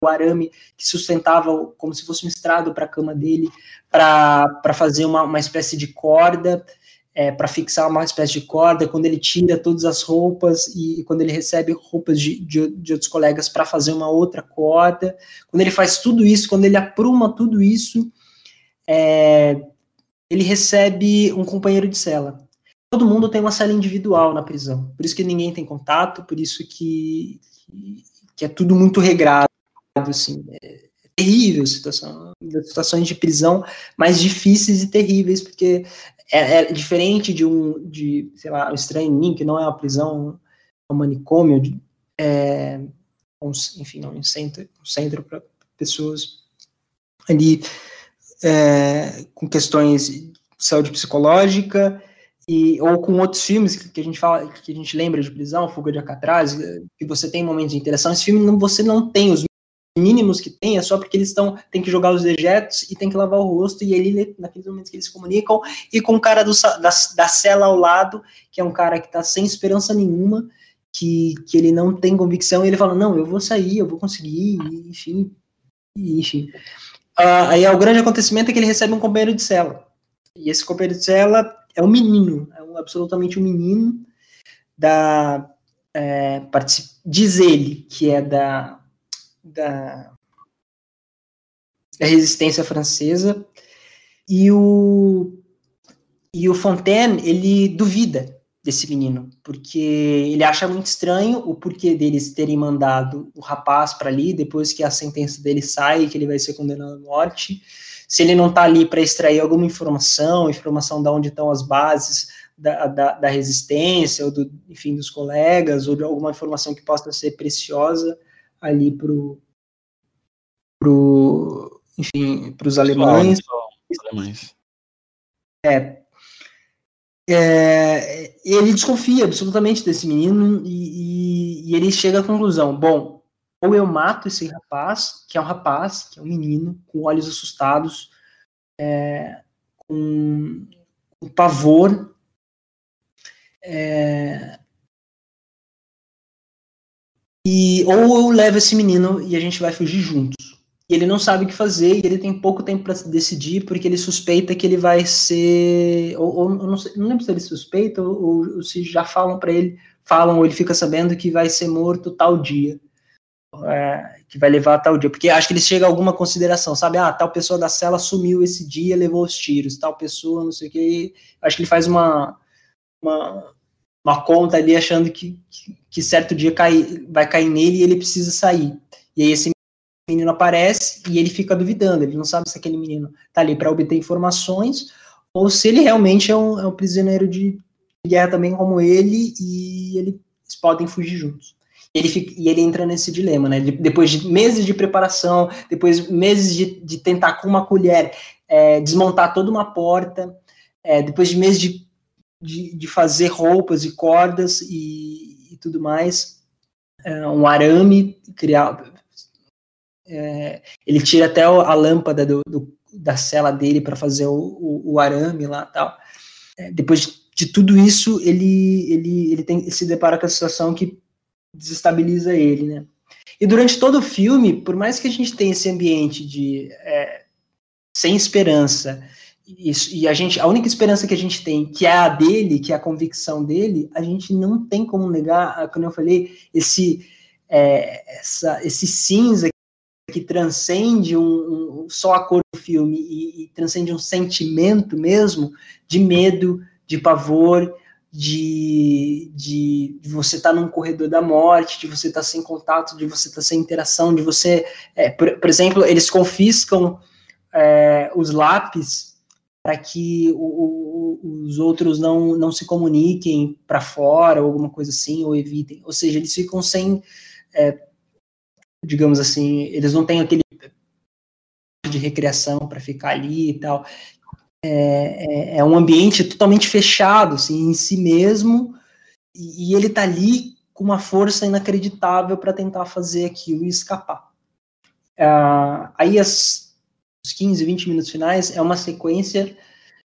o arame que sustentava como se fosse um estrado para a cama dele, para fazer uma, uma espécie de corda é, para fixar uma espécie de corda, quando ele tira todas as roupas e, e quando ele recebe roupas de, de, de outros colegas para fazer uma outra corda, quando ele faz tudo isso, quando ele apruma tudo isso, é, ele recebe um companheiro de cela. Todo mundo tem uma cela individual na prisão, por isso que ninguém tem contato, por isso que, que é tudo muito regrado, assim, é, terrível situação, situações de prisão mais difíceis e terríveis, porque é, é diferente de um, de, sei lá, o Estranho Ninho, que não é uma prisão, é um manicômio, é, um, enfim, um centro, um centro para pessoas ali é, com questões de saúde psicológica, e, ou com outros filmes que a gente fala, que a gente lembra de prisão, Fuga de Alcatraz, que você tem momentos de interação, esse filme não, você não tem os mínimos que tem, é só porque eles estão, tem que jogar os dejetos e tem que lavar o rosto, e ele, naqueles momentos que eles se comunicam, e com o cara do, da, da cela ao lado, que é um cara que está sem esperança nenhuma, que, que ele não tem convicção, e ele fala, não, eu vou sair, eu vou conseguir, enfim, enfim. Uh, aí é o grande acontecimento é que ele recebe um companheiro de cela, e esse companheiro de cela é um menino, é um, absolutamente um menino da, é, diz ele que é da da, da resistência francesa, e o, e o Fontaine, ele duvida desse menino, porque ele acha muito estranho o porquê deles terem mandado o rapaz para ali, depois que a sentença dele sai, que ele vai ser condenado à morte, se ele não está ali para extrair alguma informação, informação de onde estão as bases da, da, da, resistência, ou do, enfim, dos colegas, ou de alguma informação que possa ser preciosa ali para pro, enfim, para os alemães. Alemães. É, é, ele desconfia absolutamente desse menino e, e, e, ele chega à conclusão: bom, ou eu mato esse rapaz, que é um rapaz, que é um menino, com olhos assustados, é, com, com pavor, é, e ou eu levo esse menino e a gente vai fugir juntos. E ele não sabe o que fazer e ele tem pouco tempo para decidir porque ele suspeita que ele vai ser ou, ou não, sei, não lembro se ele suspeita ou, ou se já falam para ele falam ou ele fica sabendo que vai ser morto tal dia. É, que vai levar tal dia porque acho que ele chega a alguma consideração sabe? Ah tal pessoa da cela sumiu esse dia levou os tiros tal pessoa não sei o que acho que ele faz uma uma, uma conta ali achando que, que, certo dia cai, vai cair nele e ele precisa sair e aí esse menino aparece e ele fica duvidando, ele não sabe se aquele menino está ali para obter informações ou se ele realmente é um, é um, prisioneiro de guerra também como ele e eles podem fugir juntos. Ele, fica, e ele entra nesse dilema, né? depois de meses de preparação, depois de meses de, de tentar com uma colher é, desmontar toda uma porta, é, depois de meses de, de, de, fazer roupas e cordas e, e tudo mais, é, um arame, criar, é, ele tira até a lâmpada do, do, da cela dele para fazer o, o, o, arame lá tal. É, depois de, de, tudo isso, ele, ele, ele, tem, ele se depara com a situação que desestabiliza ele, né? E durante todo o filme, por mais que a gente tenha esse ambiente de é, sem esperança, e, e, a gente, a única esperança que a gente tem, que é a dele, que é a convicção dele, a gente não tem como negar, como eu falei, esse, é, essa, esse cinza que transcende um, um, só a cor do filme e, e, transcende um sentimento mesmo de medo, de pavor, de, de, de você estar tá num corredor da morte, de você estar tá sem contato, de você estar tá sem interação, de você, é, por, por, exemplo, eles confiscam é, os lápis para que o, o, os outros não, não se comuniquem para fora, ou alguma coisa assim, ou evitem. Ou seja, eles ficam sem é, digamos assim, eles não têm aquele de recreação para ficar ali e tal. É, é, é, um ambiente totalmente fechado assim, em si mesmo, e, e ele está ali com uma força inacreditável para tentar fazer aquilo e escapar. Uh, aí, as, os 15, 20 minutos finais é uma sequência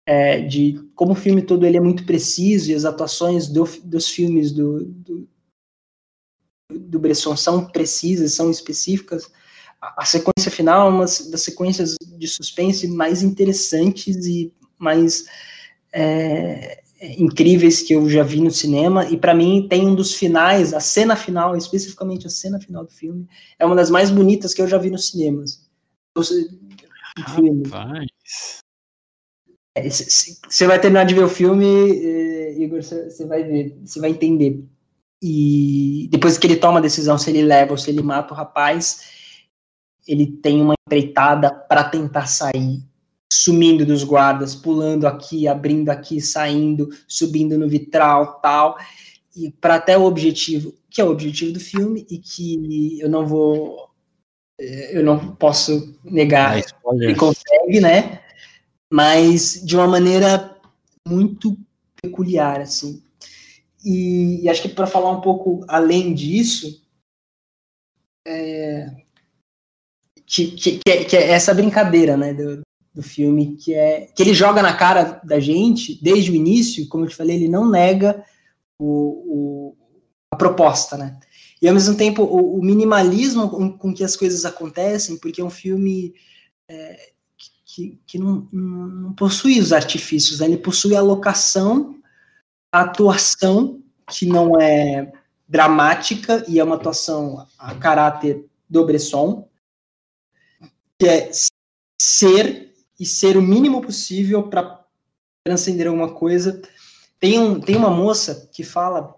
é, de como o filme todo ele é muito preciso e as atuações do, dos filmes do, do, do Bresson são precisas, são específicas, a, sequência final é uma das sequências de suspense mais interessantes e mais é, incríveis que eu já vi no cinema, e para mim tem um dos finais, a cena final, especificamente a cena final do filme, é uma das mais bonitas que eu já vi nos cinemas. Você é, vai terminar de ver o filme, Igor, você vai ver, você vai entender. E depois que ele toma a decisão se ele leva ou se ele mata o rapaz, ele tem uma empreitada para tentar sair, sumindo dos guardas, pulando aqui, abrindo aqui, saindo, subindo no vitral, tal, e para até o objetivo, que é o objetivo do filme e que eu não vou eu não posso negar que consegue, né? Mas de uma maneira muito peculiar, assim. E, e acho que para falar um pouco além disso, é, que, que, que, é, que, é, essa brincadeira, né, do, do filme, que é que ele joga na cara da gente desde o início, como eu te falei, ele não nega o, o a proposta, né? E ao mesmo tempo o, o, minimalismo com, com que as coisas acontecem, porque é um filme é, que, que não, não, possui os artifícios, né? ele possui a locação, a atuação, que não é dramática e é uma atuação a caráter do Bresson, que é ser e ser o mínimo possível para transcender alguma coisa. Tem, um, tem uma moça que fala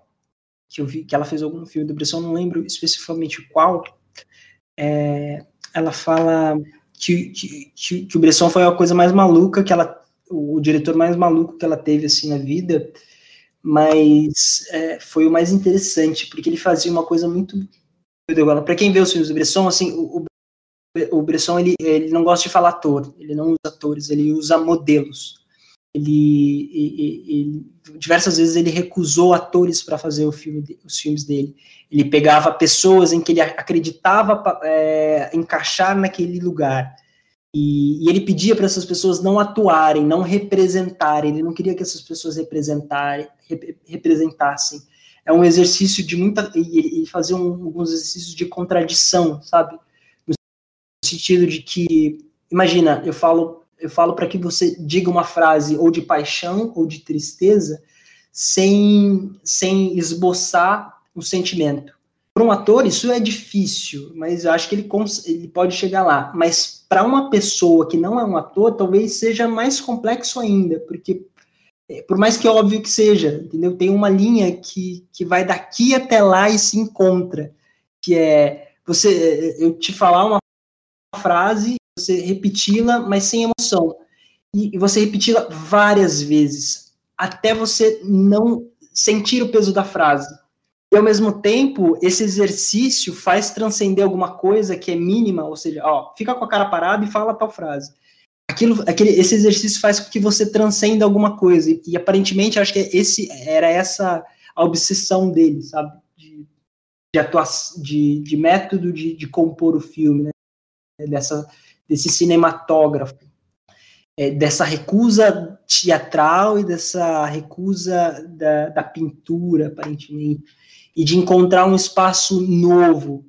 que eu vi que ela fez algum filme do Bresson, não lembro especificamente qual. É, ela fala que, que, que, que, o Bresson foi a coisa mais maluca que ela, o diretor mais maluco que ela teve assim na vida, mas é, foi o mais interessante porque ele fazia uma coisa muito para quem vê os filmes do Bresson, assim, o, o Bresson ele, ele não gosta de falar ator, ele não usa atores, ele usa modelos. Ele, ele, ele diversas vezes ele recusou atores para fazer filme, os filmes dele. Ele pegava pessoas em que ele acreditava é, encaixar naquele lugar. E, e ele pedia para essas pessoas não atuarem, não representarem. Ele não queria que essas pessoas representarem, rep, representassem. É um exercício de muita. E, e fazia um, alguns exercícios de contradição, sabe? sentido de que, imagina, eu falo, eu falo para que você diga uma frase ou de paixão ou de tristeza sem, sem esboçar o sentimento. Para um ator, isso é difícil, mas eu acho que ele, ele pode chegar lá. Mas para uma pessoa que não é um ator, talvez seja mais complexo ainda, porque é, por mais que óbvio que seja, entendeu? Tem uma linha que, que vai daqui até lá e se encontra, que é você eu te falar uma frase, você repeti-la, mas sem emoção. E, e você repeti-la várias vezes, até você não sentir o peso da frase. E ao mesmo tempo, esse exercício faz transcender alguma coisa que é mínima, ou seja, ó, fica com a cara parada e fala tal frase. Aquilo, aquele, esse exercício faz com que você transcenda alguma coisa. E, e aparentemente, acho que esse era essa a obsessão dele, sabe? De, de, atuação, de, de método de, de compor o filme, né? dessa, desse cinematógrafo, é, dessa recusa teatral e dessa recusa da, da pintura, aparentemente, e de encontrar um espaço novo,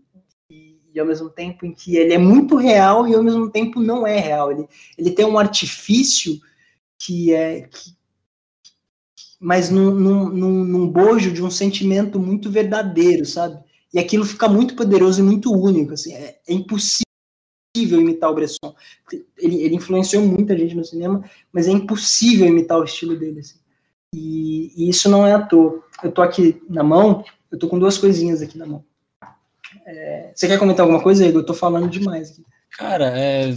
e, ao mesmo tempo em que ele é muito real e ao mesmo tempo não é real. Ele, ele tem um artifício que é. Que, mas num, num, num, num bojo de um sentimento muito verdadeiro, sabe? E aquilo fica muito poderoso e muito único. Assim, é, é impossível impossível imitar o Bresson. Ele, ele, influenciou muita gente no cinema, mas é impossível imitar o estilo dele. Assim. E, e, isso não é à toa. Eu tô aqui na mão, eu tô com duas coisinhas aqui na mão. É, você quer comentar alguma coisa, Igor? Eu tô falando demais aqui. Cara, é,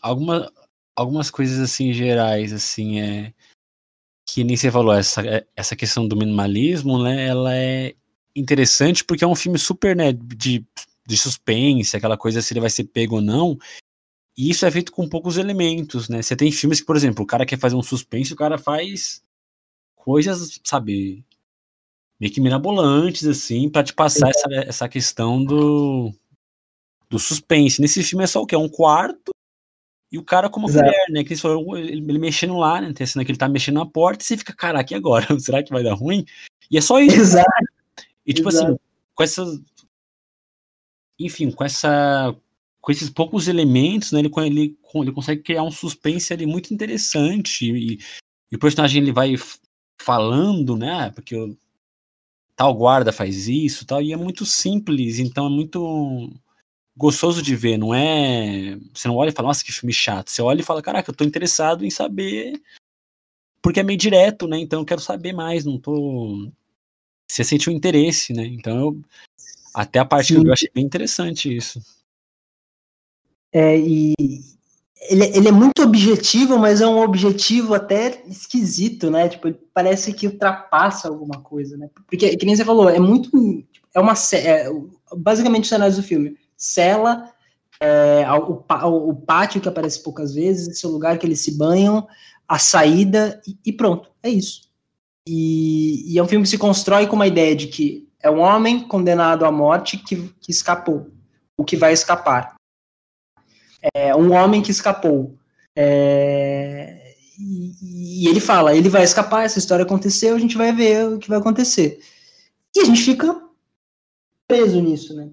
alguma, algumas coisas assim gerais, assim, é que nem você falou, essa, essa questão do minimalismo, né, ela é interessante porque é um filme super, né, de de suspense, aquela coisa se ele vai ser pego ou não. E isso é feito com poucos elementos, né? Você tem filmes que, por exemplo, o cara quer fazer um suspense, o cara faz coisas, sabe, meio que mirabolantes, assim, para te passar essa, essa questão do, do suspense. Nesse filme é só o que? É um quarto e o cara como Exato. mulher, né? Que ele, ele, mexendo lá, né? Tem cena que ele tá mexendo na porta e você fica, caraca, e agora? Será que vai dar ruim? E é só isso. Exato. E tipo assim, Exato. assim, com essas enfim, com essa com esses poucos elementos, né, ele, ele, ele consegue criar um suspense ali muito interessante e, e o personagem ele vai falando, né, porque o, tal guarda faz isso, tal, e é muito simples, então é muito gostoso de ver, não é, você não olha e fala, nossa, que filme chato, você olha e fala, caraca, eu tô interessado em saber, porque é meio direto, né, então eu quero saber mais, não tô, você sente o um interesse, né, então eu até a parte Sim. que eu achei bem interessante isso. É, e ele, ele, é muito objetivo, mas é um objetivo até esquisito, né? Tipo, parece que ultrapassa alguma coisa, né? Porque, que nem você falou, é muito. É uma. É, basicamente o cenário do filme. Cela, é, o, o, pátio que aparece poucas vezes, esse é o lugar que eles se banham, a saída, e, e pronto, é isso. E, e, é um filme que se constrói com uma ideia de que é um homem condenado à morte que, que escapou, o que vai escapar. É um homem que escapou. É, e, e, ele fala, ele vai escapar, essa história aconteceu, a gente vai ver o que vai acontecer. E a gente fica preso nisso, né?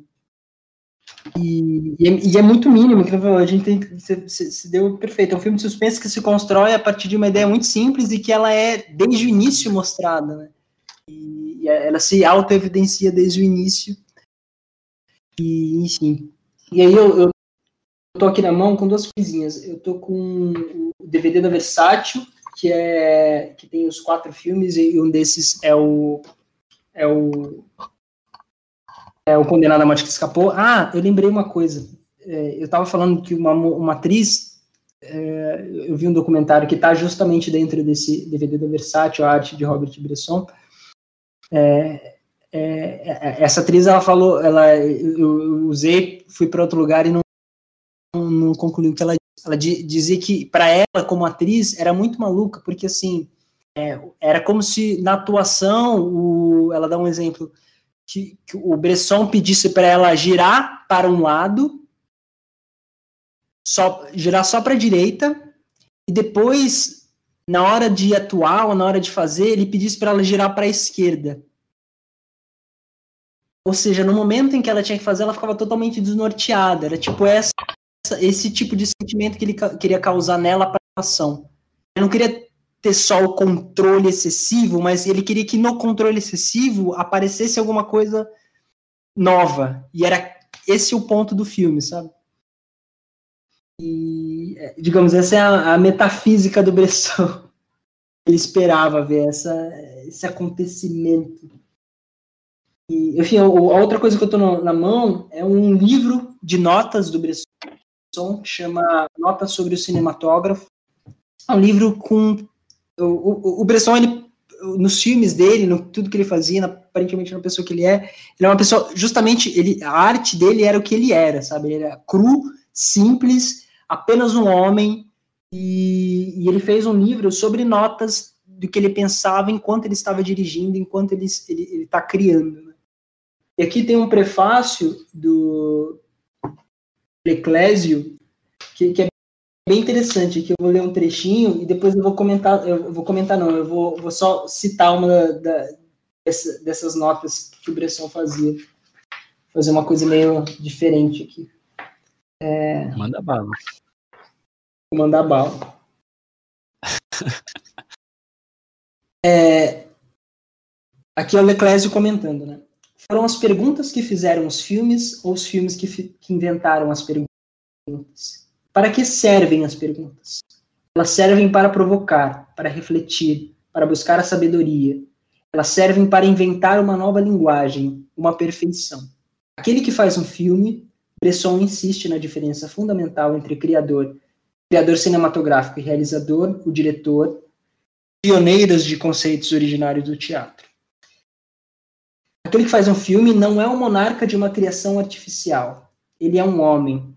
E, e, é, e é, muito mínimo, que a gente tem se, se, se, deu perfeito. É um filme de suspense que se constrói a partir de uma ideia muito simples e que ela é desde o início mostrada, né? E, ela se auto-evidencia desde o início. E, enfim. E aí eu, eu tô aqui na mão com duas coisinhas. Eu tô com o DVD da Versátil, que é que tem os quatro filmes e um desses é o é o é o Condenado à Morte que Escapou. Ah, eu lembrei uma coisa. É, eu estava falando que uma, uma atriz, é, eu vi um documentário que está justamente dentro desse DVD da Versátil, a arte de Robert Bresson. É, é, é essa atriz, ela falou, ela, eu usei, fui para outro lugar e não não concluiu que ela, ela dizia que para ela como atriz era muito maluca porque assim é, era como se na atuação o, ela dá um exemplo que, que o Bresson pedisse para ela girar para um lado só girar só para a direita e depois na hora de atuar ou na hora de fazer ele pedisse para ela girar para a esquerda ou seja, no momento em que ela tinha que fazer, ela ficava totalmente desnorteada. Era tipo essa esse tipo de sentimento que ele queria causar nela para a ação. Ele não queria ter só o controle excessivo, mas ele queria que no controle excessivo aparecesse alguma coisa nova. E era esse o ponto do filme, sabe? E, é, digamos, essa é a, a metafísica do Bresson. Ele esperava ver essa, esse acontecimento. E, enfim, a outra coisa que eu estou na mão é um livro de notas do Bresson que chama Notas sobre o Cinematógrafo. É um livro com. O, o, o Bresson, ele, nos filmes dele, no tudo que ele fazia, na, aparentemente na pessoa que ele é, ele é uma pessoa, justamente, ele, a arte dele era o que ele era, sabe? Ele era cru, simples, apenas um homem, e, e ele fez um livro sobre notas do que ele pensava enquanto ele estava dirigindo, enquanto ele está criando. Né? E aqui tem um prefácio do, Eclésio, que, que, é bem interessante, que eu vou ler um trechinho e depois eu vou comentar, eu vou comentar não, eu vou, vou só citar uma da, dessa, dessas notas que o Bresson fazia. Fazer uma coisa meio diferente aqui. É... Manda bala. Vou mandar bala. é... Aqui é o Leclésio comentando, né? Foram as perguntas que fizeram os filmes ou os filmes que, que inventaram as perguntas? Para que servem as perguntas? Elas servem para provocar, para refletir, para buscar a sabedoria. Elas servem para inventar uma nova linguagem, uma perfeição. Aquele que faz um filme, Bresson insiste na diferença fundamental entre criador, criador cinematográfico e realizador, o diretor, pioneiros de conceitos originários do teatro. Aquele que faz um filme não é o monarca de uma criação artificial. Ele é um homem,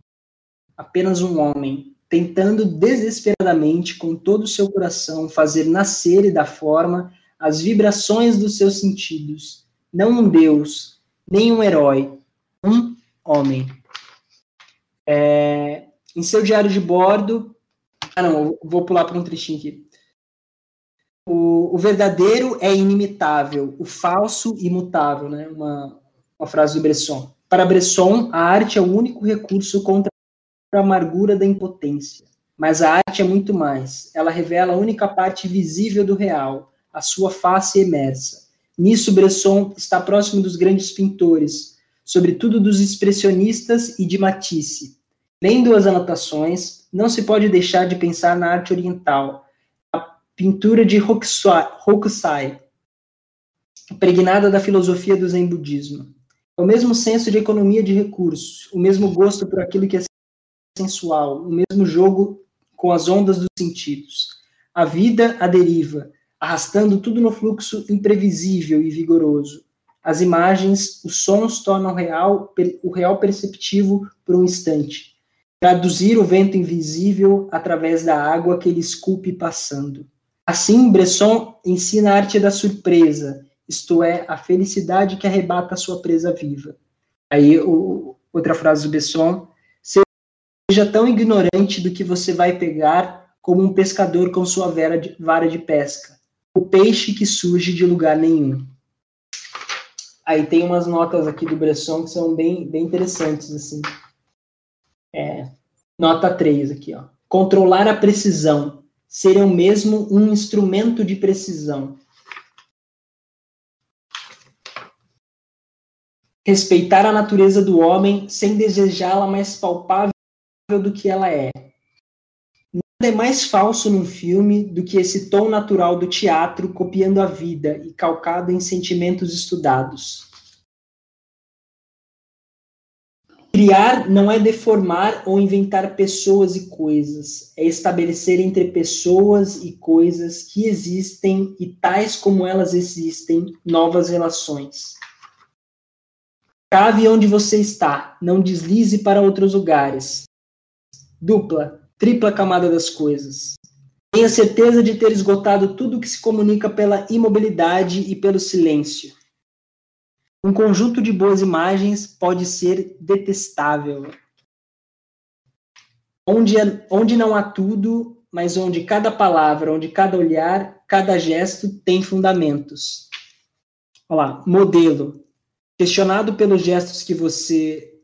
apenas um homem, tentando desesperadamente, com todo o seu coração, fazer nascer e dar forma as vibrações dos seus sentidos. Não um Deus, nem um herói, um homem. É, em seu diário de bordo. Ah, não, vou pular para um trechinho aqui. O, o, verdadeiro é inimitável, o falso imutável, né? Uma, uma frase do Bresson. Para Bresson, a arte é o único recurso contra a amargura da impotência. Mas a arte é muito mais. Ela revela a única parte visível do real, a sua face emersa. Nisso, Bresson está próximo dos grandes pintores, sobretudo dos expressionistas e de Matisse. Lendo as anotações, não se pode deixar de pensar na arte oriental, pintura de Hokusai, impregnada da filosofia do Zen budismo. É o mesmo senso de economia de recursos, o mesmo gosto por aquilo que é sensual, o mesmo jogo com as ondas dos sentidos. A vida a deriva, arrastando tudo no fluxo imprevisível e vigoroso. As imagens, os sons tornam real, o real perceptivo por um instante. Traduzir o vento invisível através da água que ele esculpe passando. Assim, Bresson ensina a arte da surpresa, isto é, a felicidade que arrebata a sua presa viva. Aí, o, outra frase do Besson, seja tão ignorante do que você vai pegar como um pescador com sua de, vara de pesca, o peixe que surge de lugar nenhum. Aí tem umas notas aqui do Bresson que são bem, bem interessantes, assim. É, nota 3 aqui, ó. Controlar a precisão, ser eu mesmo um instrumento de precisão. Respeitar a natureza do homem sem desejá-la mais palpável do que ela é. Nada é mais falso num filme do que esse tom natural do teatro copiando a vida e calcado em sentimentos estudados. Criar não é deformar ou inventar pessoas e coisas, é estabelecer entre pessoas e coisas que existem e tais como elas existem novas relações. Cave onde você está, não deslize para outros lugares dupla, tripla camada das coisas. Tenha certeza de ter esgotado tudo que se comunica pela imobilidade e pelo silêncio. Um conjunto de boas imagens pode ser detestável. Onde, onde não há tudo, mas onde cada palavra, onde cada olhar, cada gesto tem fundamentos. Olha lá, modelo. Questionado pelos gestos que você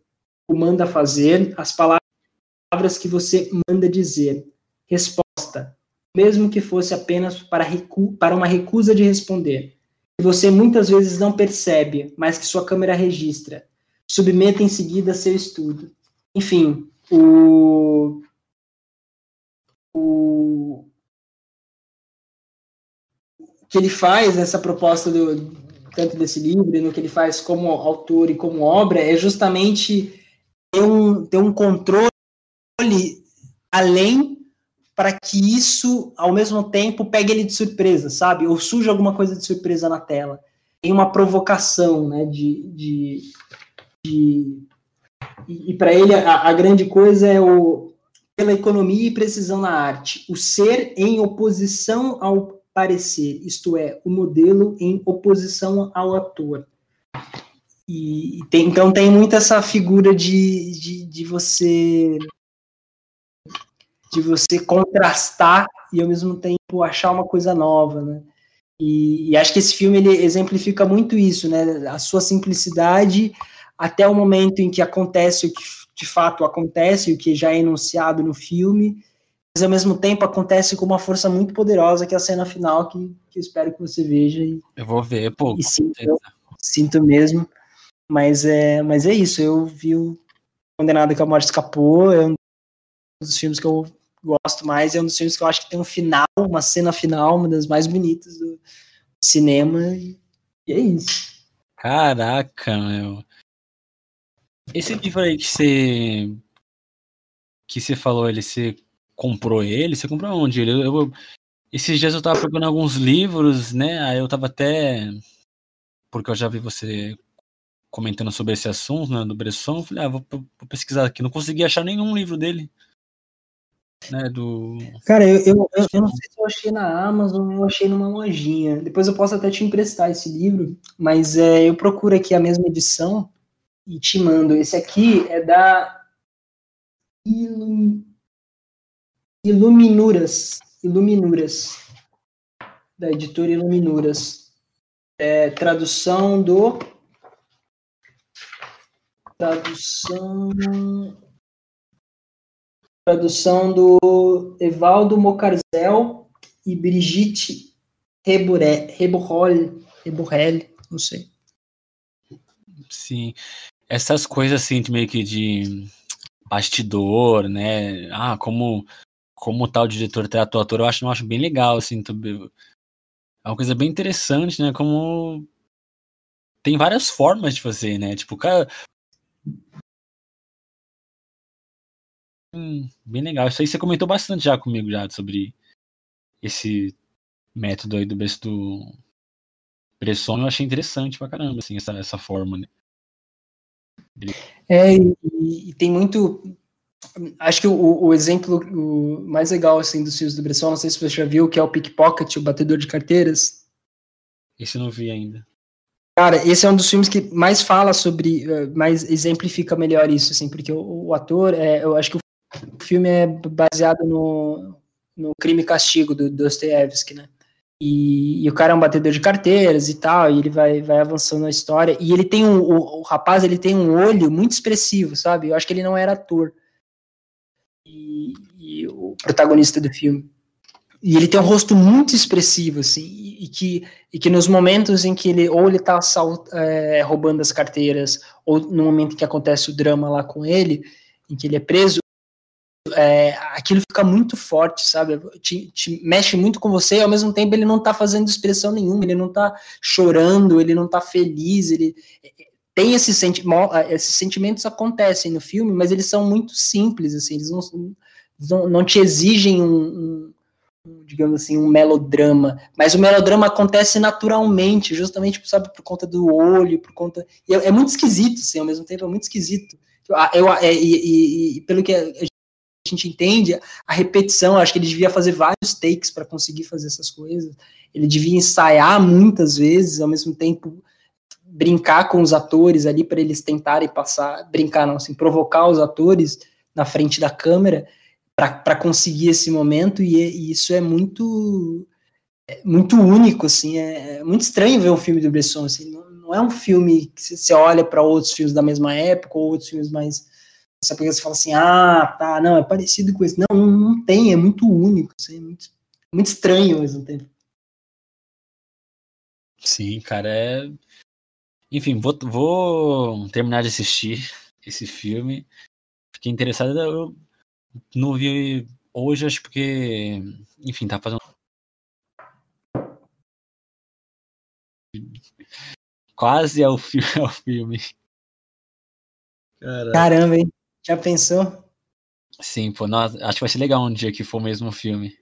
o manda fazer, as palavras que você manda dizer. Resposta, mesmo que fosse apenas para, para uma recusa de responder. Que você muitas vezes não percebe, mas que sua câmera registra. Submeta em seguida seu estudo. Enfim, o, o que ele faz nessa proposta do tanto desse livro, no que ele faz como autor e como obra, é justamente ter um, ter um controle além para que isso, ao mesmo tempo, pegue ele de surpresa, sabe? Ou surja alguma coisa de surpresa na tela. Tem uma provocação, né? De, de, de e, e para ele a, a, grande coisa é o pela economia e precisão na arte, o ser em oposição ao parecer, isto é, o modelo em oposição ao ator. E tem, então tem muito essa figura de, de, de você de você contrastar e ao mesmo tempo achar uma coisa nova, né? E, e, acho que esse filme ele exemplifica muito isso, né? A sua simplicidade até o momento em que acontece o que de fato acontece, o que já é enunciado no filme, mas ao mesmo tempo acontece com uma força muito poderosa, que é a cena final, que, que eu espero que você veja. E, eu vou ver, pô. E sinto, sinto mesmo. Mas é, mas é isso, eu vi o Condenado que a Morte Escapou, é um dos filmes que eu gosto mais. É um dos filmes que eu acho que tem um final, uma cena final, uma das mais bonitas do cinema. E é isso. Caraca, meu. Esse livro aí que você. Que você falou, ele você comprou ele? Você comprou onde? Eu, eu, esses dias eu tava procurando alguns livros, né? Aí eu tava até. Porque eu já vi você comentando sobre esse assunto, né? Do Bresson. Eu falei, ah, vou, vou pesquisar aqui. Não consegui achar nenhum livro dele né, do... Cara, eu, eu, eu, eu, não sei se eu achei na Amazon ou eu achei numa lojinha. Depois eu posso até te emprestar esse livro, mas é, eu procuro aqui a mesma edição e te mando. Esse aqui é da Ilum... Iluminuras. Iluminuras. Da editora Iluminuras. É, tradução do. Tradução tradução do Evaldo Mocarzel e Brigitte Reborel, Reborel, não sei. Sim, essas coisas assim, meio que de bastidor, né? Ah, como como tal diretor tratou ator, eu acho, eu acho bem legal, assim, é uma coisa bem interessante, né? Como tem várias formas de fazer, né? Tipo, cara, bem legal. Isso aí você comentou bastante já comigo já sobre esse método aí do do Bresson. Eu achei interessante pra caramba, assim, essa, essa forma, né? É, e, e tem muito. Acho que o, o exemplo o mais legal assim dos filmes do Bresson, não sei se você já viu, que é o Pickpocket, o Batedor de Carteiras. Esse eu não vi ainda. Cara, esse é um dos filmes que mais fala sobre, eh, mais exemplifica melhor isso, assim, porque o, o ator, é, eu acho que o filme é baseado no, no Crime e Castigo do Dostoevsky, né? E, e, o cara é um batedor de carteiras e tal, e ele vai, vai avançando na história. E ele tem um, o, o, rapaz, ele tem um olho muito expressivo, sabe? Eu acho que ele não era ator. E, e o protagonista do filme. E ele tem um rosto muito expressivo, assim, e, e que, e que nos momentos em que ele, ou ele tá é, roubando as carteiras, ou no momento em que acontece o drama lá com ele, em que ele é preso, é, aquilo fica muito forte, sabe? Te, te, mexe muito com você e ao mesmo tempo ele não tá fazendo expressão nenhuma, ele não tá chorando, ele não tá feliz, ele tem esse senti esses sentimentos acontecem no filme, mas eles são muito simples, assim, eles não, não, te exigem um, um, digamos assim, um melodrama, mas o melodrama acontece naturalmente, justamente, sabe, por conta do olho, por conta, é, é muito esquisito, assim, ao mesmo tempo é muito esquisito. Eu, é, e, e, e, pelo que a a gente entende a repetição. Acho que ele devia fazer vários takes para conseguir fazer essas coisas. Ele devia ensaiar muitas vezes, ao mesmo tempo brincar com os atores ali para eles tentarem passar, brincar não, assim, provocar os atores na frente da câmera para conseguir esse momento e, e, isso é muito é muito único, assim, é, é, muito estranho ver um filme do Bresson, assim, não, não é um filme que você olha para outros filmes da mesma época ou outros filmes mais essa coisa você fala assim, ah, tá, não, é parecido com esse. Não, não, não tem, é muito único, assim, é muito, muito estranho ao mesmo tempo. Sim, cara, é. Enfim, vou, vou terminar de assistir esse filme. Fiquei interessado, eu não vi hoje, acho porque, enfim, tá fazendo. Quase é o filme. É o filme. Caramba, hein? Já pensou? Sim, pô, nossa, acho que vai ser legal um dia que for o mesmo filme.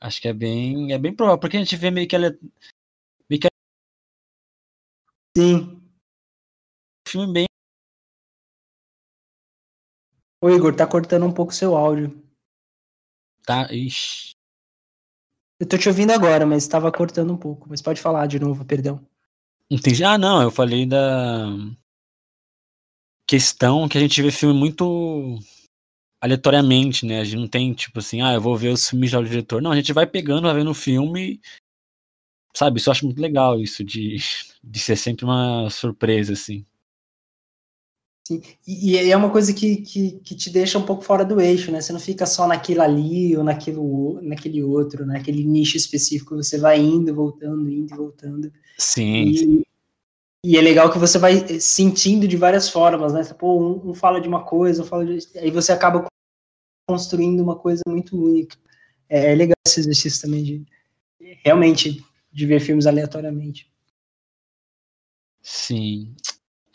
Acho que é bem, é bem provável, porque a gente vê meio que ela meio que Sim. Um filme bem Ô Igor, tá cortando um pouco seu áudio. Tá, ixi. Eu tô te ouvindo agora, mas estava cortando um pouco. Mas pode falar de novo, perdão. Entendi. Ah, não, eu falei da questão que a gente vê filme muito aleatoriamente, né? A gente não tem, tipo assim, ah, eu vou ver os filmes do diretor. Não, a gente vai pegando, vai vendo o filme. Sabe, isso eu acho muito legal, isso de, de ser sempre uma surpresa, assim. Sim, e, e é uma coisa que, que, que, te deixa um pouco fora do eixo, né? Você não fica só naquilo ali ou naquilo, naquele outro, naquele né? nicho específico. Você vai indo, voltando, indo e voltando. Sim. E, sim. E é legal que você vai sentindo de várias formas, né? Pô, um, um fala de uma coisa, um fala de... aí você acaba construindo uma coisa muito única. É, é legal esse exercício também de realmente de ver filmes aleatoriamente. Sim.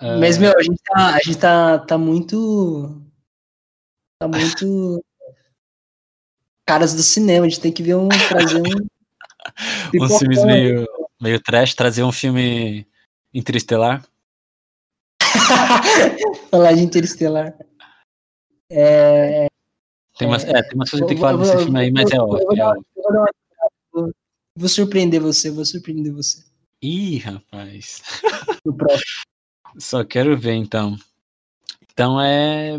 Uh... Mas, meu, a gente tá, a gente tá, tá muito. Tá muito. Caras do cinema, a gente tem que ver um. Trazer um. Uns filmes meio, meio trash, trazer um filme Interestelar? falar de Interestelar. É, tem umas, é, tem umas coisas que tem que falar desse filme aí, mas é óbvio. Vou, vou surpreender você, vou surpreender você. Ih, rapaz. Só quero ver então. Então é.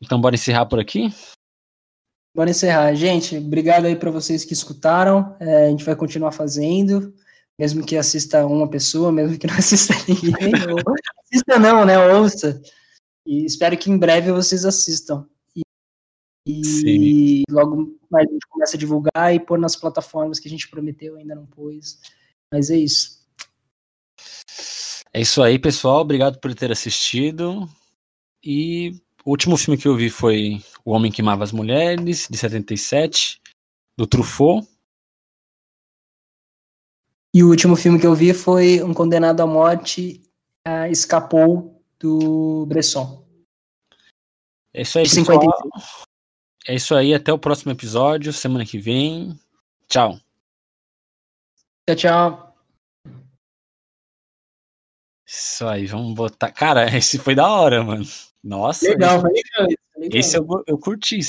Então bora encerrar por aqui? Bora encerrar. Gente, obrigado aí para vocês que escutaram. É, a gente vai continuar fazendo mesmo que assista uma pessoa, mesmo que não assista ninguém, ou, assista não, né, ouça, e espero que em breve vocês assistam, e, e logo mais a gente começa a divulgar e pôr nas plataformas que a gente prometeu, ainda não pôs, mas é isso. É isso aí, pessoal, obrigado por ter assistido, e o último filme que eu vi foi O Homem que Amava as Mulheres, de 77, do Truffaut, e o último filme que eu vi foi Um Condenado à Morte uh, Escapou, do Bresson. É isso aí, De pessoal. 56. É isso aí, até o próximo episódio, semana que vem. Tchau. Tchau, tchau. Isso aí, vamos botar. Cara, esse foi da hora, mano. Nossa, Legal, legal. legal. esse eu, eu curti,